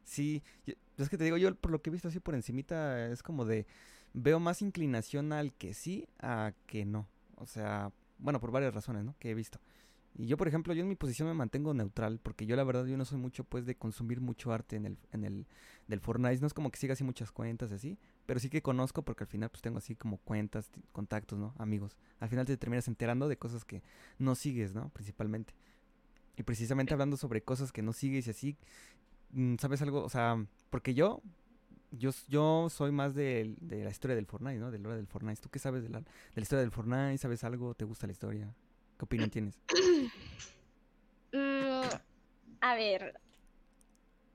Sí. es que te digo, yo por lo que he visto así por encimita es como de... Veo más inclinación al que sí a que no. O sea, bueno, por varias razones, ¿no? Que he visto. Y yo, por ejemplo, yo en mi posición me mantengo neutral, porque yo la verdad yo no soy mucho pues de consumir mucho arte en el, en el del Fortnite, no es como que siga así muchas cuentas así, pero sí que conozco porque al final pues tengo así como cuentas, contactos, ¿no? Amigos. Al final te terminas enterando de cosas que no sigues, ¿no? Principalmente. Y precisamente hablando sobre cosas que no sigues y así, mm, ¿sabes algo? O sea, porque yo yo, yo soy más de, de la historia del Fortnite, ¿no? De la hora del Fortnite. ¿Tú qué sabes de la, de la historia del Fortnite? ¿Sabes algo? ¿Te gusta la historia? ¿Qué opinión tienes? [CLEARS THROAT] Mm, a ver,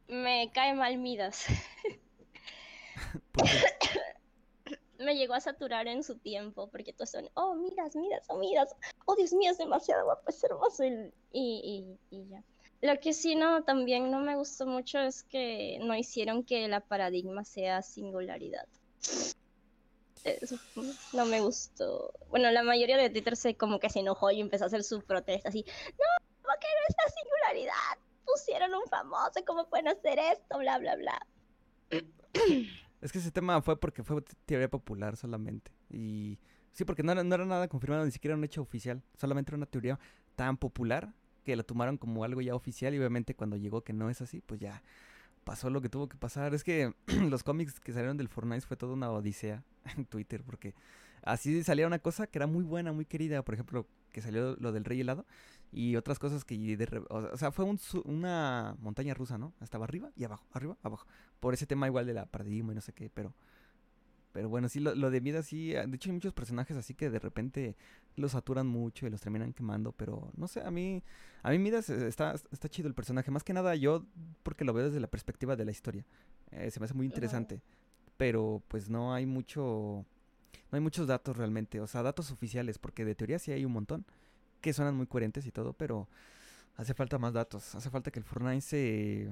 me cae mal Midas. [LAUGHS] ¿Por qué? [COUGHS] me llegó a saturar en su tiempo, porque todos son, oh, Midas, Midas, oh, Midas, oh, Dios mío, es demasiado guapo, es hermoso, y, y, y ya. Lo que sí no, también no me gustó mucho es que no hicieron que la paradigma sea singularidad. Eso no me gustó. Bueno, la mayoría de Twitter se como que se enojó y empezó a hacer su protesta así, no, ¿por qué no está singularidad? Pusieron un famoso, ¿cómo pueden hacer esto? Bla, bla, bla. [CLEARS THROAT] Es que ese tema fue porque fue teoría popular solamente. Y sí, porque no era, no era nada confirmado, ni siquiera un hecho oficial. Solamente era una teoría tan popular que la tomaron como algo ya oficial. Y obviamente cuando llegó que no es así, pues ya pasó lo que tuvo que pasar. Es que [CLEARS THROAT] los cómics que salieron del Fortnite fue toda una odisea [LAUGHS] en Twitter. Porque así salía una cosa que era muy buena, muy querida. Por ejemplo, que salió lo del rey helado. Y otras cosas que de o sea, fue un una montaña rusa, ¿no? Estaba arriba y abajo, arriba, abajo. Por ese tema igual de la paradigma y no sé qué, pero pero bueno, sí, lo, lo de vida sí, ah, de hecho hay muchos personajes así que de repente los saturan mucho y los terminan quemando, pero no sé, a mí a mí Midas está está chido el personaje, más que nada yo porque lo veo desde la perspectiva de la historia. Eh, se me hace muy interesante, pero pues no hay mucho no hay muchos datos realmente, o sea, datos oficiales, porque de teoría sí hay un montón que suenan muy coherentes y todo, pero hace falta más datos. Hace falta que el Fortnite se.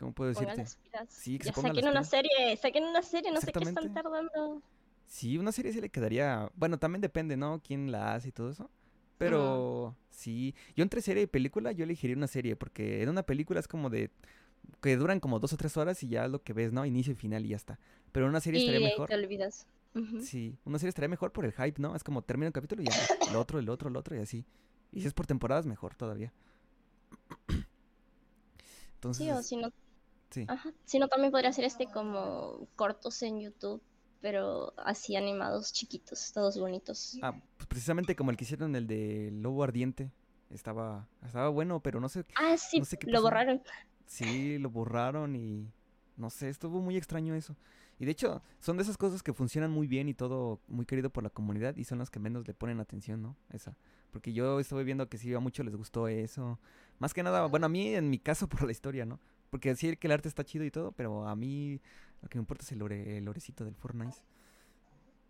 ¿Cómo puedo decirte? Sí, que ya se saquen una serie, saquen una serie, no sé qué están tardando. Sí, una serie sí le quedaría. Bueno, también depende, ¿no? Quién la hace y todo eso. Pero sí. Yo entre serie y película, yo elegiría una serie, porque en una película es como de. que duran como dos o tres horas y ya es lo que ves, ¿no? Inicio y final y ya está. Pero una serie Y estaría mejor. te olvidas. Sí, una serie estaría mejor por el hype, ¿no? Es como termina un capítulo y ya, el otro, el otro, el otro y así. Y si es por temporadas, mejor todavía. Entonces, Sí, o si no, sí. ajá. Si no, también podría ser este como cortos en YouTube, pero así animados chiquitos, todos bonitos. Ah, pues precisamente como el que hicieron el de Lobo Ardiente. Estaba, estaba bueno, pero no sé, Ah, sí, no sé qué lo pasó. borraron. sí, lo borraron y no sé, estuvo muy extraño eso. Y de hecho, son de esas cosas que funcionan muy bien y todo muy querido por la comunidad y son las que menos le ponen atención, ¿no? Esa. Porque yo estuve viendo que sí, a muchos les gustó eso. Más que nada, bueno, a mí en mi caso [LAUGHS] por la historia, ¿no? Porque sí que el arte está chido y todo, pero a mí lo que me importa es el, lore, el lorecito del Fortnite.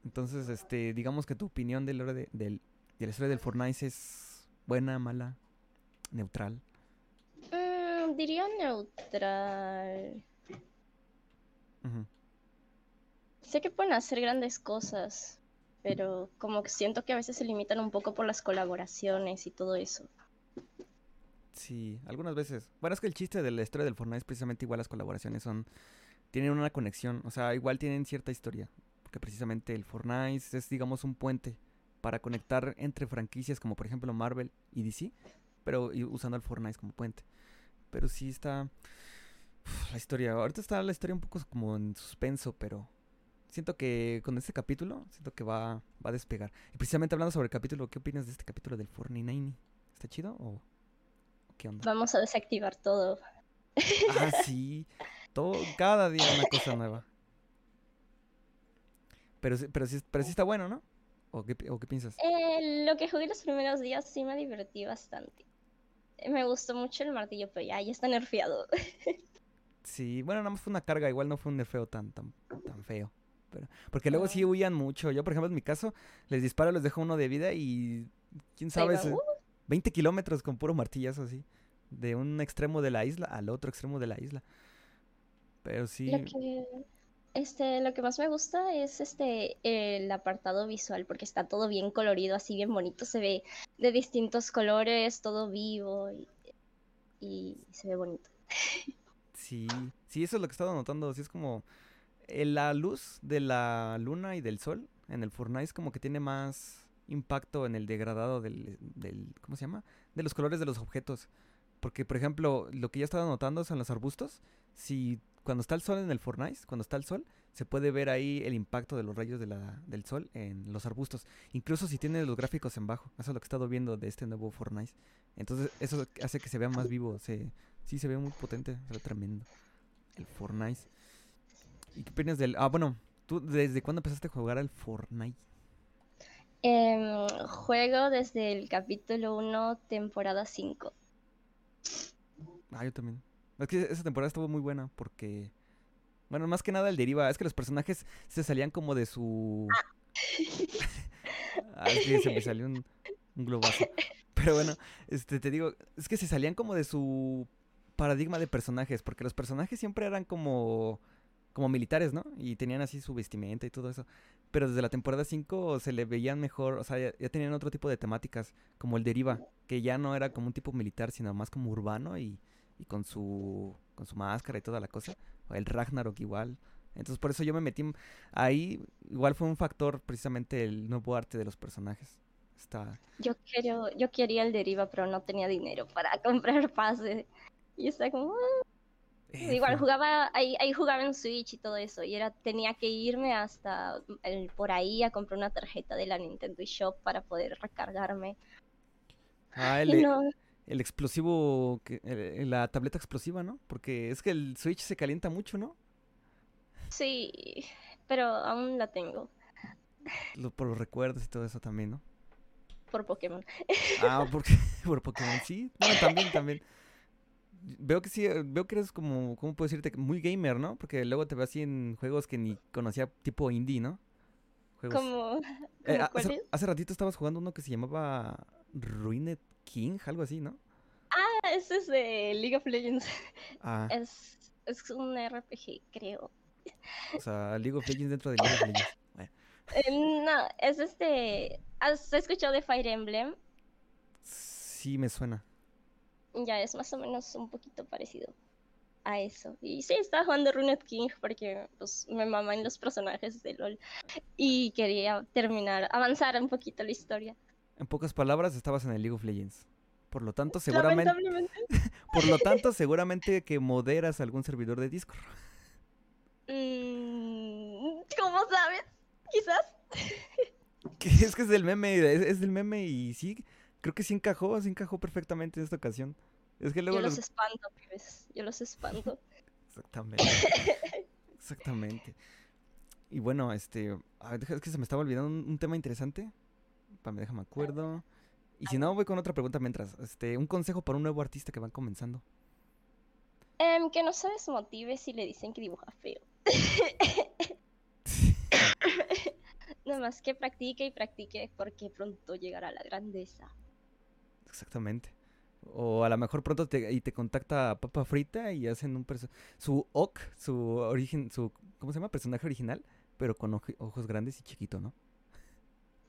Entonces, este, digamos que tu opinión del lore de, del, de la historia del Fortnite es buena, mala, neutral. Mm, diría neutral. Sé que pueden hacer grandes cosas, pero como que siento que a veces se limitan un poco por las colaboraciones y todo eso. Sí, algunas veces. Bueno, es que el chiste de la historia del Fortnite es precisamente igual las colaboraciones son tienen una conexión, o sea, igual tienen cierta historia, porque precisamente el Fortnite es digamos un puente para conectar entre franquicias como por ejemplo Marvel y DC, pero usando el Fortnite como puente. Pero sí está la historia, ahorita está la historia un poco como en suspenso, pero siento que con este capítulo siento que va va a despegar. Y precisamente hablando sobre el capítulo, ¿qué opinas de este capítulo del Fortnite? ¿Está chido o qué onda? Vamos a desactivar todo. Ah, [LAUGHS] sí. Todo, cada día una cosa nueva. Pero, sí- pero, sí, pero sí está bueno, ¿no? ¿O qué, o qué piensas? Eh, lo que jugué los primeros días sí me divertí bastante. Me gustó mucho el martillo, pero ya, ya está nerfeado. [LAUGHS] Sí, bueno, nada más fue una carga, igual no fue un nerfeo tan, tan, tan feo. Pero, porque luego sí Ah. huían mucho. Yo, por ejemplo, en mi caso, les disparo, les dejo uno de vida y quién sabe, se- uh, 20 kilómetros con puro martillazo así. De un extremo de la isla al otro extremo de la isla. Pero sí, Lo que, este, lo que más me gusta es este, el apartado visual, porque está todo bien colorido, así bien bonito, se ve de distintos colores, todo vivo y, y se ve bonito. Sí, sí, eso es lo que he estado notando. Sí, es como eh, la luz de la luna y del sol en el Fortnite es como que tiene más impacto en el degradado del, del, ¿cómo se llama? De los colores de los objetos. Porque, por ejemplo, lo que ya he estado notando son los arbustos. Si cuando está el sol en el Fortnite, cuando está el sol, se puede ver ahí el impacto de los rayos de la, del sol en los arbustos. Incluso si tiene los gráficos en bajo. Eso es lo que he estado viendo de este nuevo Fortnite. Entonces, eso hace que se vea más vivo. Se, sí, se ve muy potente. Se ve tremendo. El Fortnite. ¿Y qué opinas del...? Ah, bueno, ¿tú desde cuándo empezaste a jugar al Fortnite? Em, juego desde el capítulo 1, temporada 5. Ah, yo también. Es que esa temporada estuvo muy buena porque... Bueno, más que nada el deriva. Es que los personajes se salían como de su... ah, es que se me salió un, un globazo. Pero bueno, este, te digo, es que se salían como de su paradigma de personajes, porque los personajes siempre eran como como militares, ¿no? Y tenían así su vestimenta y todo eso. Pero desde la temporada 5 se le veían mejor, o sea, ya, tenían otro tipo de temáticas, como el Deriva, que ya no era como un tipo militar, sino más como urbano y, y con su con su máscara y toda la cosa. O el Ragnarok igual. Entonces por eso yo me metí ahí, igual fue un factor precisamente el nuevo arte de los personajes. Está... Yo quiero, yo quería el Deriva, pero no tenía dinero para [LAUGHS] comprar pase. Y está como, ah, Igual jugaba, ahí, ahí jugaba en Switch y todo eso, y era, tenía que irme hasta el, por ahí a comprar una tarjeta de la Nintendo Shop para poder recargarme. Ah, [LAUGHS] el, el explosivo, la tableta explosiva, ¿no? Porque es que el Switch se calienta mucho, ¿no? Sí, pero aún la tengo. por los recuerdos y todo eso también, ¿no? Por Pokémon. Ah, porque, [LAUGHS] por Pokémon, sí. También, también veo que sí, veo que eres como, ¿cómo puedo decirte? Muy gamer, ¿no? Porque luego te ves así en juegos que ni conocía tipo indie, ¿no? Como, eh, hace, ratito estabas jugando uno que se llamaba Ruined King, algo así, ¿no? Ah, ese es de League of Legends. Ah. [LAUGHS] Es, es un RPG, creo. O sea, League of Legends dentro de League of Legends. [LAUGHS] Eh, no, es este... ¿Has escuchado de Fire Emblem? Sí, me suena ya es más o menos un poquito parecido a eso. Y sí, estaba jugando Runet King porque pues, me maman los personajes de LOL y quería terminar, avanzar un poquito la historia. En pocas palabras, estabas en el League of Legends. Por lo tanto, seguramente. [LAUGHS] por lo tanto, seguramente que moderas algún servidor de Discord. Mm, ¿Cómo sabes? Quizás. [LAUGHS] es que es del meme, es del meme y sí, creo que sí encajó, sí encajó perfectamente en esta ocasión. Es que luego Yo los, espanto, pibes. Yo los espanto. Exactamente. [LAUGHS] Exactamente. Y bueno, este. A ver, es que se me estaba olvidando un, tema interesante. Para me déjame acuerdo. Y si no, voy con otra pregunta mientras. Este, un consejo para un nuevo artista que van comenzando. Em, que no se desmotive si le dicen que dibuja feo. [LAUGHS] [LAUGHS] Nada más que practique y practique porque pronto llegará la grandeza. Exactamente. O a lo mejor pronto te, y te contacta Papa Frita y hacen un su Ock, su origen, su ¿cómo se llama? personaje original, pero con ojos grandes y chiquito, ¿no?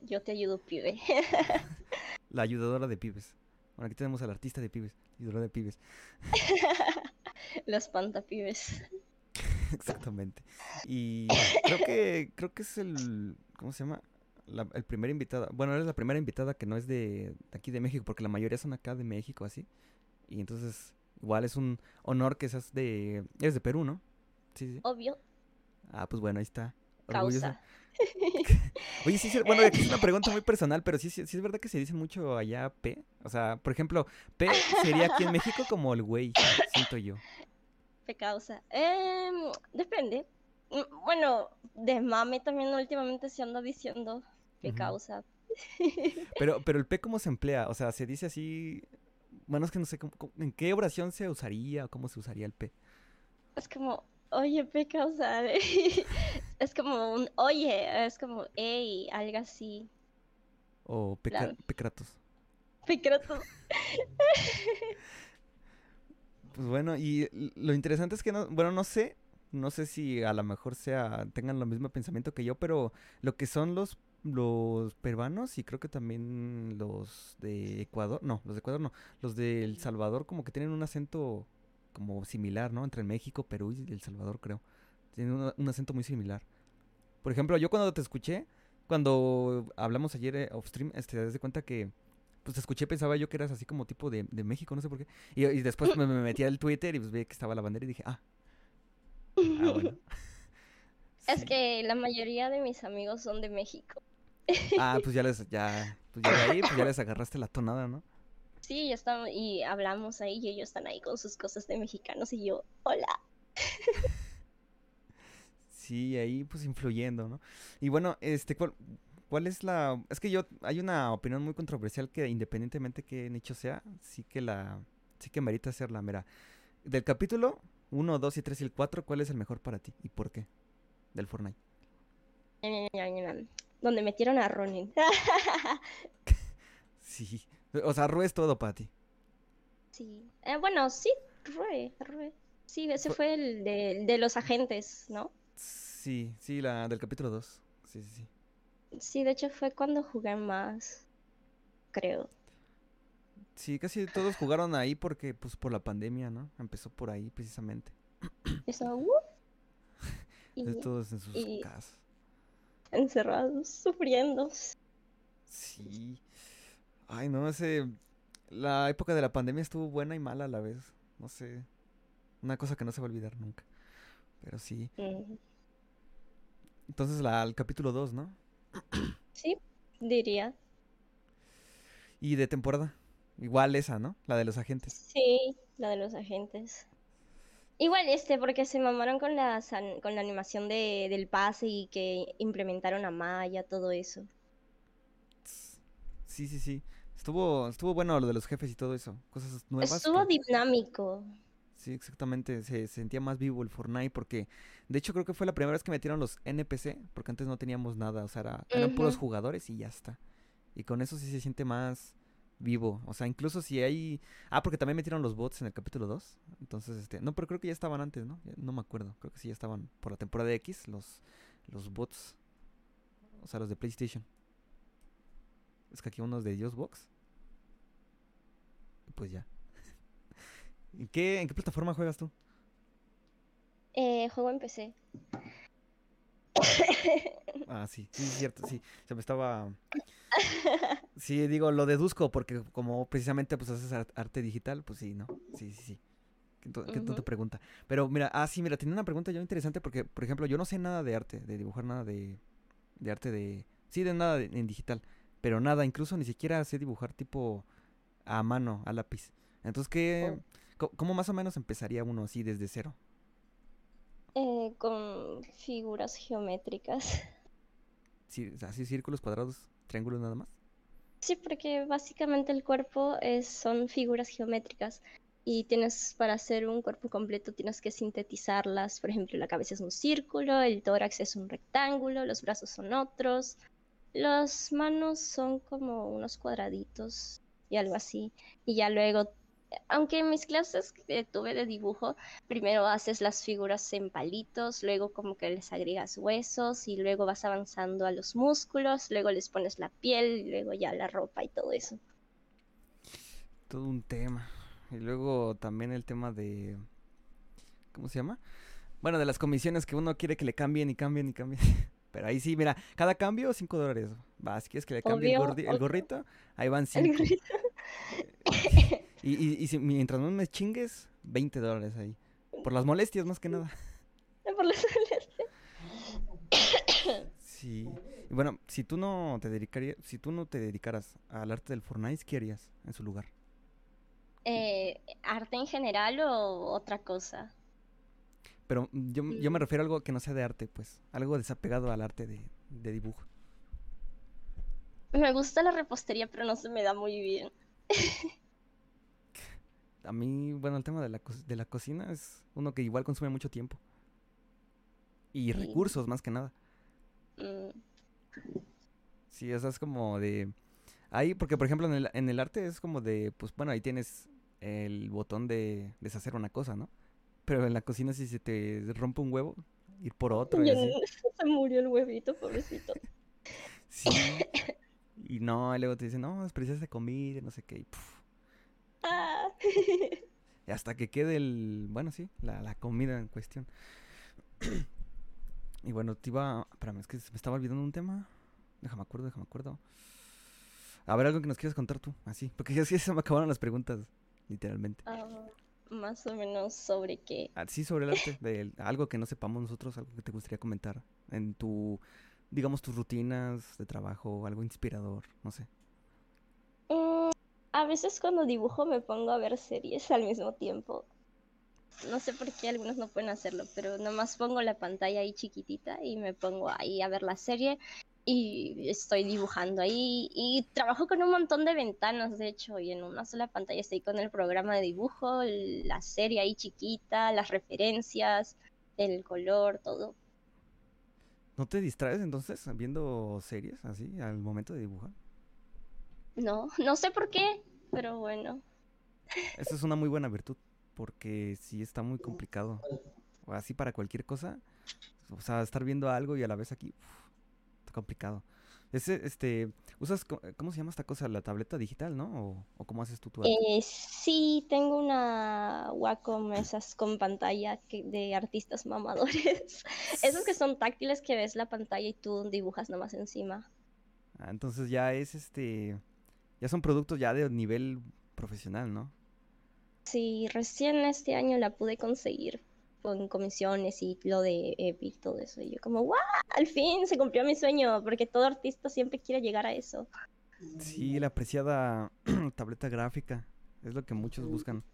Yo te ayudo, pibe. [LAUGHS] la ayudadora de pibes. Bueno, aquí tenemos al artista de pibes, ayudadora de pibes. [LAUGHS] Los pantapibes. [LAUGHS] Exactamente. Y creo que creo que es el ¿cómo se llama? El primer invitada, bueno, eres la primera invitada que no es de, aquí de México, porque la mayoría son acá de México, así. Y entonces, igual es un honor que seas de, eres de Perú, ¿no? Sí, sí. Obvio. Ah, pues bueno, ahí está. Causa. [LAUGHS] Oye, sí, sí, bueno, aquí es una pregunta muy [LAUGHS] personal, pero sí, sí, sí es verdad que se dice mucho allá P. O sea, por ejemplo, P sería aquí en México como el güey, siento yo. P causa. Eh, depende. Mm, bueno, de mame también últimamente se anda diciendo que causa. [LAUGHS] Pero, pero el P cómo se emplea, o sea, se dice así, bueno, es que no sé en qué oración se usaría o cómo se usaría el P. Es como, oye, P causa. [LAUGHS] es como un, oye, es como, hey, algo así. O pecratos. Pecratos. [LAUGHS] pues bueno, y lo interesante es que no, bueno, no sé, no sé si a lo mejor sea, tengan lo mismo pensamiento que yo, pero lo que son los los peruanos y creo que también los de Ecuador, no, los de Ecuador no, los de El Salvador como que tienen un acento como similar, ¿no? Entre México, Perú y El Salvador, creo. Tienen un, acento muy similar. Por ejemplo, yo cuando te escuché, cuando hablamos ayer eh, off stream, este, te das cuenta que pues te escuché, pensaba yo que eras así como tipo de, de México, no sé por qué. Y, después me, metí al Twitter y pues vi que estaba la bandera y dije, ah, ah bueno. [LAUGHS] Es que la mayoría de mis amigos son de México. Ah, pues ya les, ya, pues ya de ahí, pues ya les [LAUGHS] agarraste la tonada, ¿no? Sí, ya estamos, y hablamos ahí y ellos están ahí con sus cosas de mexicanos y yo, hola. [LAUGHS] Sí, ahí pues influyendo, ¿no? Y bueno, este, ¿cuál, cuál es la...? Es que yo, hay una opinión muy controversial que independientemente que nicho sea, sí que la, sí que merita hacerla, mira. Del capítulo 1, 2 y 3 y el 4, ¿cuál es el mejor para ti y por qué? Del Fortnite. Donde metieron a Ronin. [LAUGHS] sí, o sea, Rue es todo para ti. Sí, eh, bueno, sí, Rue, Rue. Sí, ese fue el de, de, los agentes, ¿no? Sí, sí, la del capítulo 2. Sí, sí, sí. Sí, de hecho fue cuando jugué más, creo. Sí, casi todos jugaron ahí porque, pues, por la pandemia, ¿no? Empezó por ahí, precisamente. [CLEARS THROAT] Eso, uh, [LAUGHS] y, todos en sus casas. Encerrados, sufriendo. Sí. Ay, no, ese... La época de la pandemia estuvo buena y mala a la vez. No sé. Una cosa que no se va a olvidar nunca. Pero sí. Entonces la, el capítulo 2, ¿no? Sí, diría. ¿Y de temporada? Igual esa, ¿no? La de los agentes. Sí, la de los agentes. Igual este, porque se mamaron con la, con la animación de, del pase y que implementaron a Maya, todo eso. Sí, sí, sí. Estuvo, estuvo bueno lo de los jefes y todo eso. Cosas nuevas. Estuvo dinámico. Sí, exactamente. Se, sentía más vivo el Fortnite porque, de hecho, creo que fue la primera vez que metieron los NPC, porque antes no teníamos nada. O sea, eran puros jugadores y ya está. Y con eso sí se siente más vivo. O sea, incluso si hay... Ah, porque también metieron los bots en el capítulo 2. Entonces, este... No, pero creo que ya estaban antes, ¿no? No me acuerdo. Creo que sí ya estaban por la temporada de X los, los bots. O sea, los de PlayStation. Es que aquí unos de Dios Box. Pues ya. [LAUGHS] ¿En qué, ¿En qué plataforma juegas tú? Eh, juego en PC. [LAUGHS] Ah, sí, sí, es cierto, sí. Se me estaba. [LAUGHS] Sí, digo, lo deduzco porque, como precisamente pues haces arte digital, pues sí, ¿no? Sí, sí, sí. ¿Qué, te pregunta? Pero mira, ah, sí, mira, tenía una pregunta yo interesante porque, por ejemplo, yo no sé nada de arte, de dibujar nada de, de arte de. Sí, de nada en digital, pero nada, incluso ni siquiera sé dibujar tipo a mano, a lápiz. Entonces, ¿qué. Oh. ¿Cómo más o menos empezaría uno así desde cero? Eh, con figuras geométricas. [LAUGHS] Sí, así círculos, cuadrados, triángulos nada más. Sí, porque básicamente el cuerpo es, son figuras geométricas y tienes para hacer un cuerpo completo tienes que sintetizarlas. Por ejemplo, la cabeza es un círculo, el tórax es un rectángulo, los brazos son otros, las manos son como unos cuadraditos y algo así. Y ya luego aunque en mis clases que tuve de dibujo, primero haces las figuras en palitos, luego como que les agregas huesos y luego vas avanzando a los músculos, luego les pones la piel y luego ya la ropa y todo eso. Todo un tema. Y luego también el tema de... ¿Cómo se llama? Bueno, de las comisiones que uno quiere que le cambien y cambien y cambien. [LAUGHS] Pero ahí sí, mira, cada cambio 5 dólares. Va, si quieres que le cambie el, gorrito, ahí van 5. [LAUGHS] Y, y, si, mientras no me chingues, 20 dólares ahí. Por las molestias, más que nada. [LAUGHS] Por las molestias. Sí. Y bueno, si tú no te dedicarías, si tú no te dedicaras al arte del Fortnite, ¿qué harías en su lugar? Eh, ¿Arte en general o otra cosa? Pero yo, yo me mm. refiero a algo que no sea de arte, pues. Algo desapegado al arte de, de dibujo. Me gusta la repostería, pero no se me da muy bien. [LAUGHS] a mí, bueno, el tema de la, de la cocina es uno que igual consume mucho tiempo. Y recursos, más que nada. Mm. Sí, eso es como de... Ahí, porque por ejemplo en el, en el arte es como de, pues bueno, ahí tienes el botón de deshacer una cosa, ¿no? Pero en la cocina si se te rompe un huevo, ir por otro. Y [LAUGHS] Se murió el huevito, pobrecito. sí. Y no, y luego te dicen, no, es preciosa comida, no sé qué. Y, Ah. [LAUGHS] y hasta que quede el, bueno, sí, la, comida en cuestión. [CLEARS THROAT] y bueno, te iba, espérame, es que me estaba olvidando un tema. Déjame acuerdo, déjame acuerdo. A ver, algo que nos quieras contar tú, así. Porque ya se me acabaron las preguntas, literalmente. Ah, más o menos sobre qué. Ah, sí, sobre el arte, [LAUGHS] de algo que no sepamos nosotros, algo que te gustaría comentar en tu, digamos, tus rutinas de trabajo, algo inspirador, no sé. A veces cuando dibujo me pongo a ver series al mismo tiempo. No sé por qué algunos no pueden hacerlo, pero nomás pongo la pantalla ahí chiquitita y me pongo ahí a ver la serie y estoy dibujando ahí y trabajo con un montón de ventanas, de hecho, y en una sola pantalla estoy con el programa de dibujo, la serie ahí chiquita, las referencias, el color, todo. ¿No te distraes entonces viendo series así al momento de dibujar? No, no sé por qué, pero bueno. Esa es una muy buena virtud, porque sí está muy complicado. O así para cualquier cosa. O sea, estar viendo algo y a la vez aquí complicado. Ese, este, ¿usas, cómo se llama esta cosa? ¿La tableta digital, no? ¿O, cómo haces tú tu eh, sí, tengo una Wacom, esas con pantalla que, de artistas mamadores. [LAUGHS] Esos que son táctiles que ves la pantalla y tú dibujas nomás encima. Ah, entonces ya es este, ya son productos ya de nivel profesional, ¿no? Sí, recién este año la pude conseguir con comisiones y lo de Epic, todo eso. Y yo como, ¡guau! Al fin se cumplió mi sueño, porque todo artista siempre quiere llegar a eso. Sí, la apreciada [CLEARS THROAT] tableta gráfica, es lo que muchos buscan.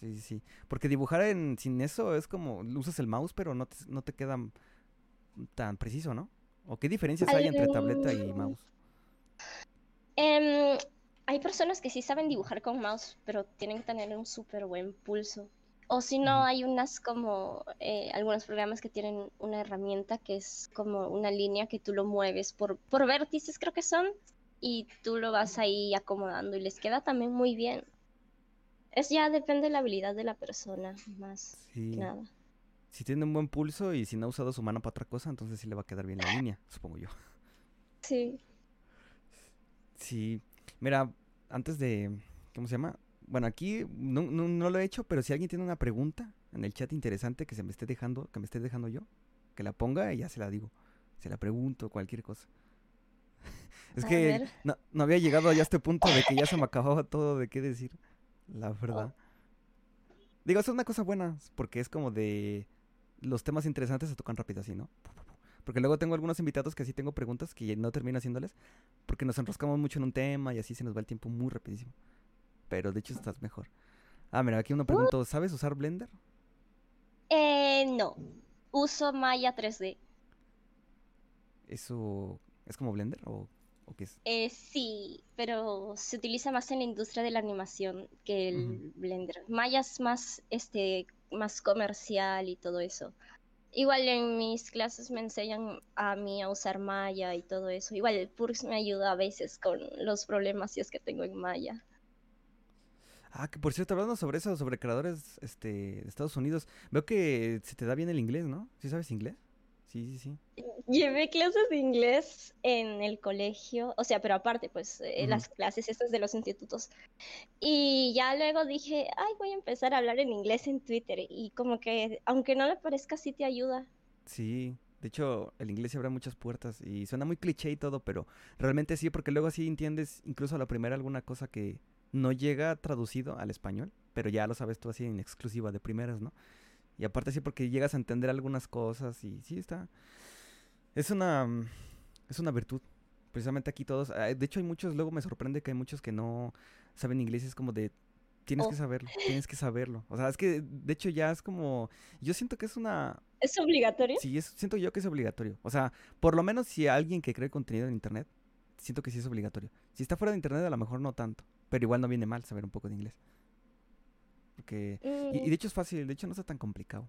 Sí, sí, sí. Porque dibujar en, sin eso es como, usas el mouse, pero no te, no te queda tan preciso, ¿no? ¿O qué diferencias hay entre tableta y mouse? Em, hay personas que sí saben dibujar con mouse, pero tienen que tener un súper buen pulso. O si no, hay unas como eh, algunos programas que tienen una herramienta que es como una línea que tú lo mueves por, por vértices, creo que son, y tú lo vas ahí acomodando y les queda también muy bien. Es ya depende de la habilidad de la persona, más nada. Si tiene un buen pulso y si no ha usado su mano para otra cosa, entonces sí le va a quedar bien la línea, supongo yo. Sí. Sí. Mira, antes de. ¿Cómo se llama? Bueno, aquí no, no, lo he hecho, pero si alguien tiene una pregunta en el chat interesante que se me esté dejando, que me esté dejando yo, que la ponga y ya se la digo. Se la pregunto, cualquier cosa. [LAUGHS] es que no, no, había llegado ya a este punto de que ya se me acababa todo de qué decir. La verdad. Digo, es una cosa buena, porque es como de los temas interesantes se tocan rápido así, ¿no? Porque luego tengo algunos invitados que así tengo preguntas que no termino haciéndoles, porque nos enroscamos mucho en un tema y así se nos va el tiempo muy rapidísimo pero de hecho estás mejor. Ah, mira, aquí uno preguntó, ¿sabes usar Blender? Eh, no. Uso Maya 3D. ¿Eso es como Blender o, qué es? Eh, sí, pero se utiliza más en la industria de la animación que el Blender. Maya es más, este, más comercial y todo eso. Igual en mis clases me enseñan a mí a usar Maya y todo eso. Igual el PURX me ayuda a veces con los problemas si es que tengo en Maya. Ah, que por cierto, hablando sobre eso, sobre creadores este, de Estados Unidos, veo que se te da bien el inglés, ¿no? ¿Sí sabes inglés? Sí, sí, sí. Llevé clases de inglés en el colegio, o sea, pero aparte, pues, eh, las clases estas de los institutos. Y ya luego dije, ay, voy a empezar a hablar en inglés en Twitter. Y como que, aunque no le parezca, sí te ayuda. Sí, de hecho, el inglés se abre muchas puertas y suena muy cliché y todo, pero realmente sí, porque luego así entiendes incluso a la primera alguna cosa que no llega traducido al español, pero ya lo sabes tú así en exclusiva de primeras, ¿no? Y aparte sí porque llegas a entender algunas cosas y sí está es una mm, es una virtud. Precisamente aquí todos, ah, de hecho hay muchos, luego me sorprende que hay muchos que no saben inglés, es como de tienes que oh. saberlo, tienes que saberlo. O sea, es que de hecho ya es como yo siento que es una ¿Es obligatorio? Sí, siento yo que es obligatorio. O sea, por lo menos si alguien que cree contenido en internet, siento que sí es obligatorio. Si está fuera de internet a lo mejor no tanto. Pero igual no viene mal saber un poco de inglés. Porque, y, de mm. hecho es fácil, de hecho no está tan complicado.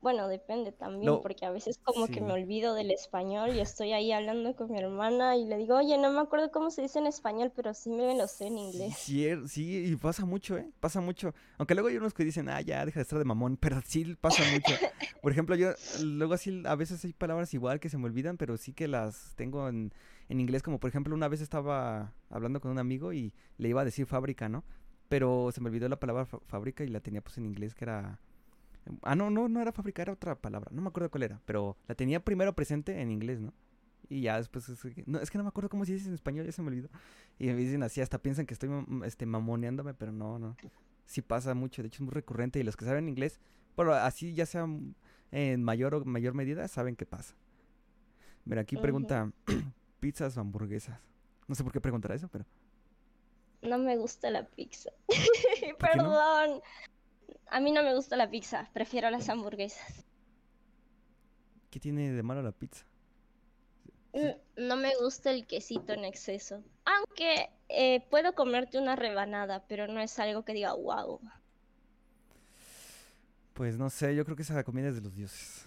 Bueno, depende también, porque a veces como que me olvido del español y estoy ahí hablando con mi hermana y le digo, oye, no me acuerdo cómo se dice en español, pero sí me lo sé en inglés. Sí, sí, y pasa mucho, ¿eh? Pasa mucho. Aunque luego hay unos que dicen, ah, ya, deja de estar de mamón, [LAUGHS] pero sí pasa mucho. Por ejemplo, yo, luego así, a veces hay palabras igual que se me olvidan, pero sí que las tengo en, en inglés, como por ejemplo, una vez estaba hablando con un amigo y le iba a decir fábrica, ¿no? Pero se me olvidó la palabra fábrica y la tenía pues en inglés que era Ah, no, no, no era fábrica, era otra palabra. No me acuerdo cuál era, pero la tenía primero presente en inglés, ¿no? Y ya después, es que no, es que no me acuerdo cómo se dice en español, ya se me olvidó. Y me dicen así, hasta piensan que estoy este, mamoneándome, pero no, no. Sí pasa mucho, de hecho es muy recurrente. Y los que saben inglés, bueno, así ya sea en mayor o mayor medida, saben qué pasa. Mira, aquí pregunta, [CLEARS THROAT] ¿pizzas o hamburguesas? No sé por qué preguntará eso, pero... No me gusta la pizza. [LAUGHS] Perdón. A mí no me gusta la pizza, prefiero las hamburguesas. ¿Qué tiene de malo la pizza? Mm, no me gusta el quesito en exceso. Aunque eh, puedo comerte una rebanada, pero no es algo que diga wow. Pues no sé, yo creo que esa comida es de los dioses,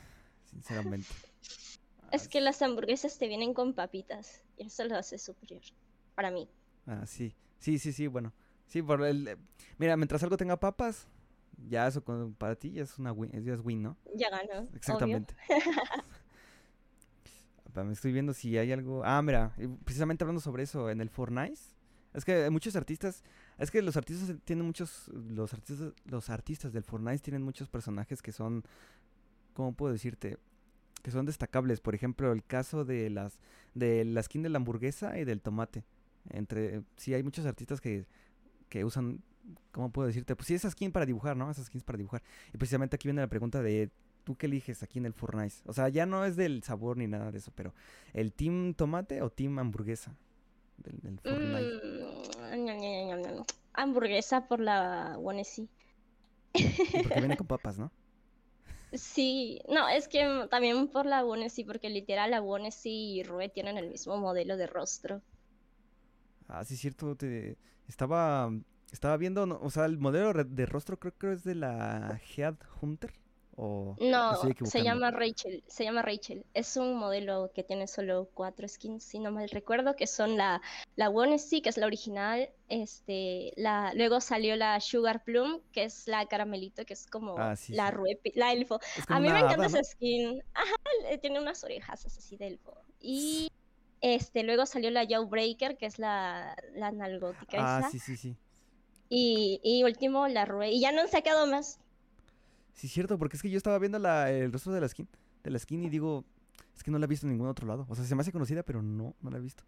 sinceramente. [LAUGHS] es que las hamburguesas te vienen con papitas y eso lo hace superior para mí. Ah, sí. Sí, sí, sí, bueno. Sí, por el eh, Mira, mientras algo tenga papas, ya eso para ti ya es una win, ya es win, ¿no? Ya ganó. Exactamente. [LAUGHS] Me estoy viendo si hay algo. Ah, mira, precisamente hablando sobre eso en el Fortnite. Es que muchos artistas, es que los artistas tienen muchos, los artistas, los artistas del Fortnite tienen muchos personajes que son, ¿cómo puedo decirte? Que son destacables. Por ejemplo, el caso de las, de la skin de la hamburguesa y del tomate. Entre, sí, hay muchos artistas que, que usan, ¿cómo puedo decirte? Pues sí, esa skin para dibujar, ¿no? Esas skins para dibujar. Y precisamente aquí viene la pregunta de, ¿Tú qué eliges aquí en el Fortnite? O sea, ya no es del sabor ni nada de eso, pero ¿el team tomate o team hamburguesa del, Fortnite? Mm, hamburguesa por la One Porque viene con [LAUGHS] papas, ¿no? Sí, no, es que también por la One porque literal la One y Rue tienen el mismo modelo de rostro. Ah, sí, cierto. Te... Estaba, estaba viendo, o sea, el modelo de rostro creo que es de la Head Hunter no, se llama Rachel, se llama Rachel. Es un modelo que tiene solo cuatro skins, si no mal recuerdo, que son la, la One que es la original, este, la, luego salió la Sugar Plum, que es la caramelito, que es como ah, la la elfo. A mí me encanta esa skin. Ajá, tiene unas orejas así de elfo. Y este, luego salió la Jawbreaker, que es la, la nalgótica. Ah, sí, sí, sí. Y, y último, la Rue. Y ya no han sacado más. Sí, cierto, porque es que yo estaba viendo la, el rostro de la skin, de la skin y digo, es que no la he visto en ningún otro lado. O sea, se me hace conocida, pero no, no la he visto.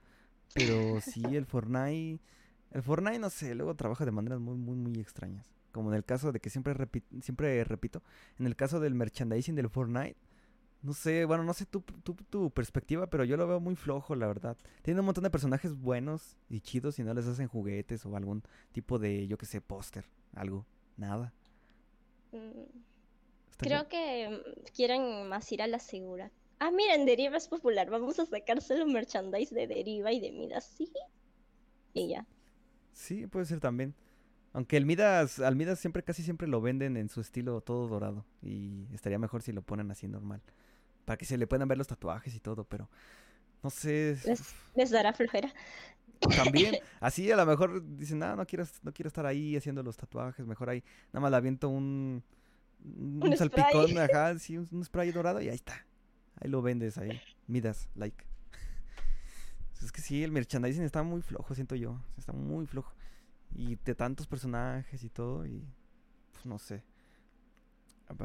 Pero sí, [LAUGHS] el Fortnite, el Fortnite, no sé, luego trabaja de maneras muy, muy, muy extrañas. Como en el caso de que siempre, siempre repito, en el caso del merchandising del Fortnite, no sé, bueno, no sé tu, tu, tu, perspectiva, pero yo lo veo muy flojo, la verdad. Tiene un montón de personajes buenos y chidos y no les hacen juguetes o algún tipo de, yo que sé, póster, algo, nada. Mm. Creo que mm, quieren más ir a la segura. Ah, miren, Deriva es popular. Vamos a sacárselo merchandise de Deriva y de Midas, sí. Y ya. Sí, puede ser también. Aunque el Midas, al Midas siempre, casi siempre lo venden en su estilo todo dorado. Y estaría mejor si lo ponen así normal. Para que se le puedan ver los tatuajes y todo, pero no sé. Les, dará flojera. También, [LAUGHS] así a lo mejor dicen, no, no quiero, no quiero estar ahí haciendo los tatuajes, mejor ahí, nada más le aviento un, un, salpicón, ajá, [LAUGHS] sí, un, spray dorado y ahí está. Ahí lo vendes, ahí. Midas, like. [LAUGHS] Es que sí, el merchandising está muy flojo, siento yo. Está muy flojo. Y de tantos personajes y todo, y pues no sé.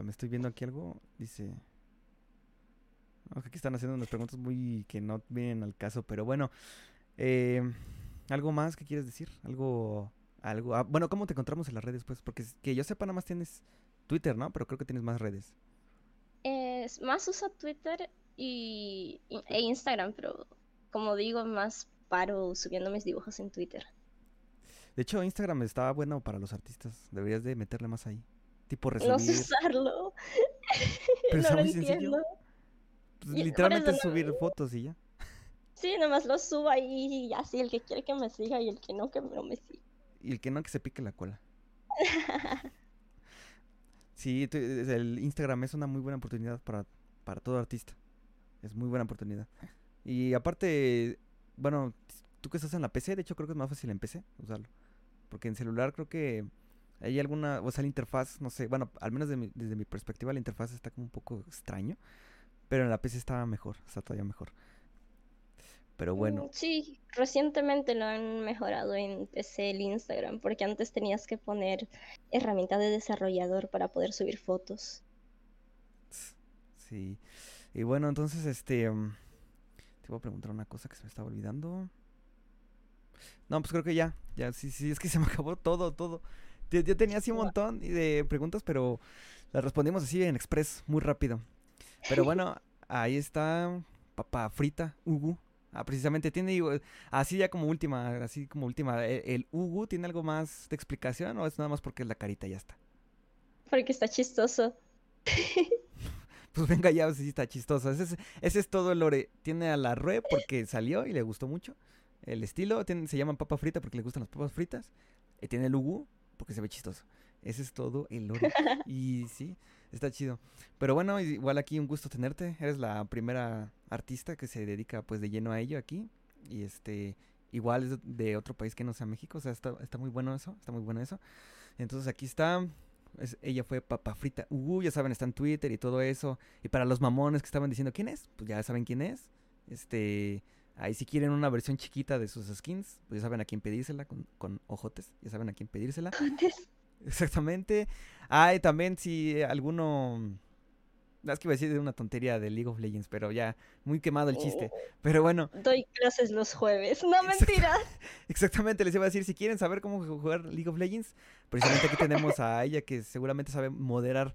Me estoy viendo aquí algo, dice... Aquí están haciendo unas preguntas muy que no vienen al caso, pero bueno. Eh, ¿Algo más que quieres decir? ¿Algo algo. Ah, bueno, ¿cómo te encontramos en las redes, pues? Porque que yo sepa, nada más tienes Twitter, ¿no? Pero creo que tienes más redes. Es, más uso Twitter y, e Instagram, pero como digo, más paro subiendo mis dibujos en Twitter. De hecho, Instagram está bueno para los artistas. Deberías de meterle más ahí. Tipo resubir. No sé usarlo. [LAUGHS] Pero no muy sencillo. Pues, literalmente subir fotos y ya. Sí, nomás lo subo ahí y así el que quiere que me siga y el que no que no me siga. Y el que no que se pique la cola. [LAUGHS] Sí, el Instagram es una muy buena oportunidad para, para todo artista. Es muy buena oportunidad. Y aparte, bueno, tú que estás en la PC, de hecho creo que es más fácil en PC usarlo. Porque en celular creo que hay alguna, o sea, la interfaz, no sé, bueno, al menos desde mi perspectiva la interfaz está como un poco extraño. Pero en la PC está mejor, está todavía mejor. Pero bueno. Mm, sí, recientemente lo han mejorado en PC el Instagram, porque antes tenías que poner herramienta de desarrollador para poder subir fotos. Sí. Y bueno, entonces, este... Mm, te voy a preguntar una cosa que se me estaba olvidando. No, pues creo que ya. Ya, sí, sí, es que se me [LAUGHS] acabó todo, todo. Yo, tenía así un montón de preguntas, pero las respondimos así en express, muy rápido. Pero [LAUGHS] bueno, ahí está papá frita, Ugu. Ah, precisamente tiene así ya como última, así como última, ¿el, ¿el, Ugu tiene algo más de explicación o es nada más porque es la carita y ya está? Porque está chistoso. [LAUGHS] Pues venga ya, sí está chistoso. Ese es, ese es todo el lore. Tiene a la Rue porque salió y le gustó mucho. El estilo tiene- se llama papa frita porque le gustan las papas fritas. Y tiene el Ugu porque se ve chistoso. Ese es todo el lore. [LAUGHS] Y sí, está chido. Pero bueno, igual aquí un gusto tenerte. Eres la primera artista que se dedica pues de lleno a ello aquí. Y este, igual es de otro país que no sea México. O sea, está, está muy bueno eso. Está muy bueno eso. Entonces aquí está. Es- ella fue papa frita. Ugu, ya saben, está en Twitter y todo eso. Y para los mamones que estaban diciendo quién es, pues ya saben quién es. Este, ahí si quieren una versión chiquita de sus skins, pues ya saben a quién pedírsela con, con ojotes. Ya saben a quién pedírsela. Exactamente. Ah, y también si alguno... no, Es que iba a decir de una tontería de League of Legends, pero ya, muy quemado el chiste. Pero bueno, Doy clases los jueves. No, Exacto. mentira. [LAUGHS] exactamente les iba a decir, si quieren saber cómo jugar League of Legends, precisamente aquí tenemos a ella que seguramente sabe moderar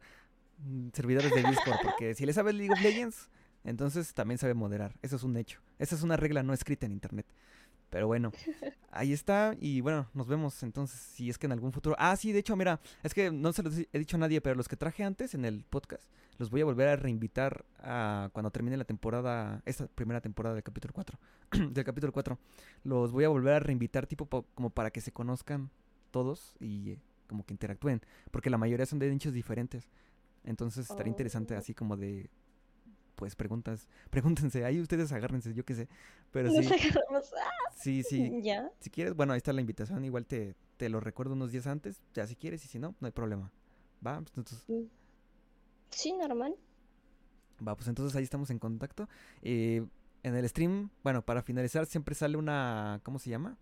mm, servidores de Discord, porque si le sabe League of Legends, entonces también sabe moderar. Eso es un hecho. Esa es una regla no escrita en internet. Pero bueno, ahí está. Y bueno, nos vemos entonces. Si es que en algún futuro. Ah, sí, de hecho, mira, es que no se los he dicho a nadie, pero los que traje antes en el podcast, los voy a volver a reinvitar a cuando termine la temporada, esta primera temporada del capítulo 4. [CLEARS THROAT] del capítulo 4. Los voy a volver a reinvitar, tipo po- como para que se conozcan todos y eh, como que interactúen. Porque la mayoría son de nichos diferentes. Entonces estaría interesante Oh. así como de. Pues preguntas, [LAUGHS] pregúntense, ahí ustedes agárrense, yo qué sé. Pero Nos sí, agarramos. Ah, sí, sí, [LAUGHS] Ya. si quieres, bueno, ahí está la invitación. Igual te, te lo recuerdo unos días antes. Ya si quieres, y si no, no hay problema. Va, pues entonces, Sí, normal. va, pues entonces ahí estamos en contacto. Eh, en el stream, bueno, para finalizar, siempre sale una. ¿Cómo se llama?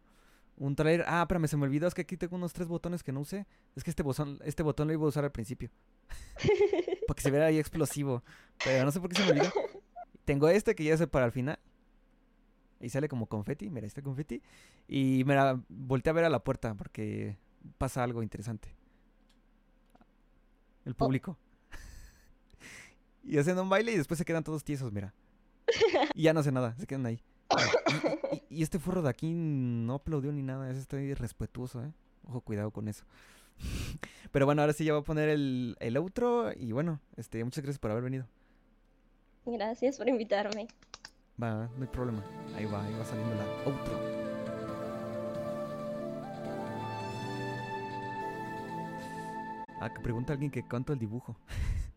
Un trailer. Ah, espérame, se me olvidó. Es que aquí tengo unos tres botones que no usé. Es que este botón, este botón lo iba a usar al principio. [LAUGHS] Porque se viera ahí explosivo. Pero no sé por qué se me olvidó. Tengo este que ya es para el final. Y sale como confeti. Mira, está confeti. Y mira, volteé a ver a la puerta porque pasa algo interesante. El público. [LAUGHS] y hacen un baile y después se quedan todos tiesos, mira. Y ya no hace nada, se quedan ahí. Y, este furro de aquí no aplaudió ni nada, ese está irrespetuoso, ¿eh? Ojo, cuidado con eso. [LAUGHS] Pero bueno, ahora sí ya voy a poner el, el outro y bueno, este, muchas gracias por haber venido. Gracias por invitarme. Va, no hay problema. Ahí va, ahí va saliendo la outro. Ah, que pregunta alguien que cuánto el dibujo. [LAUGHS]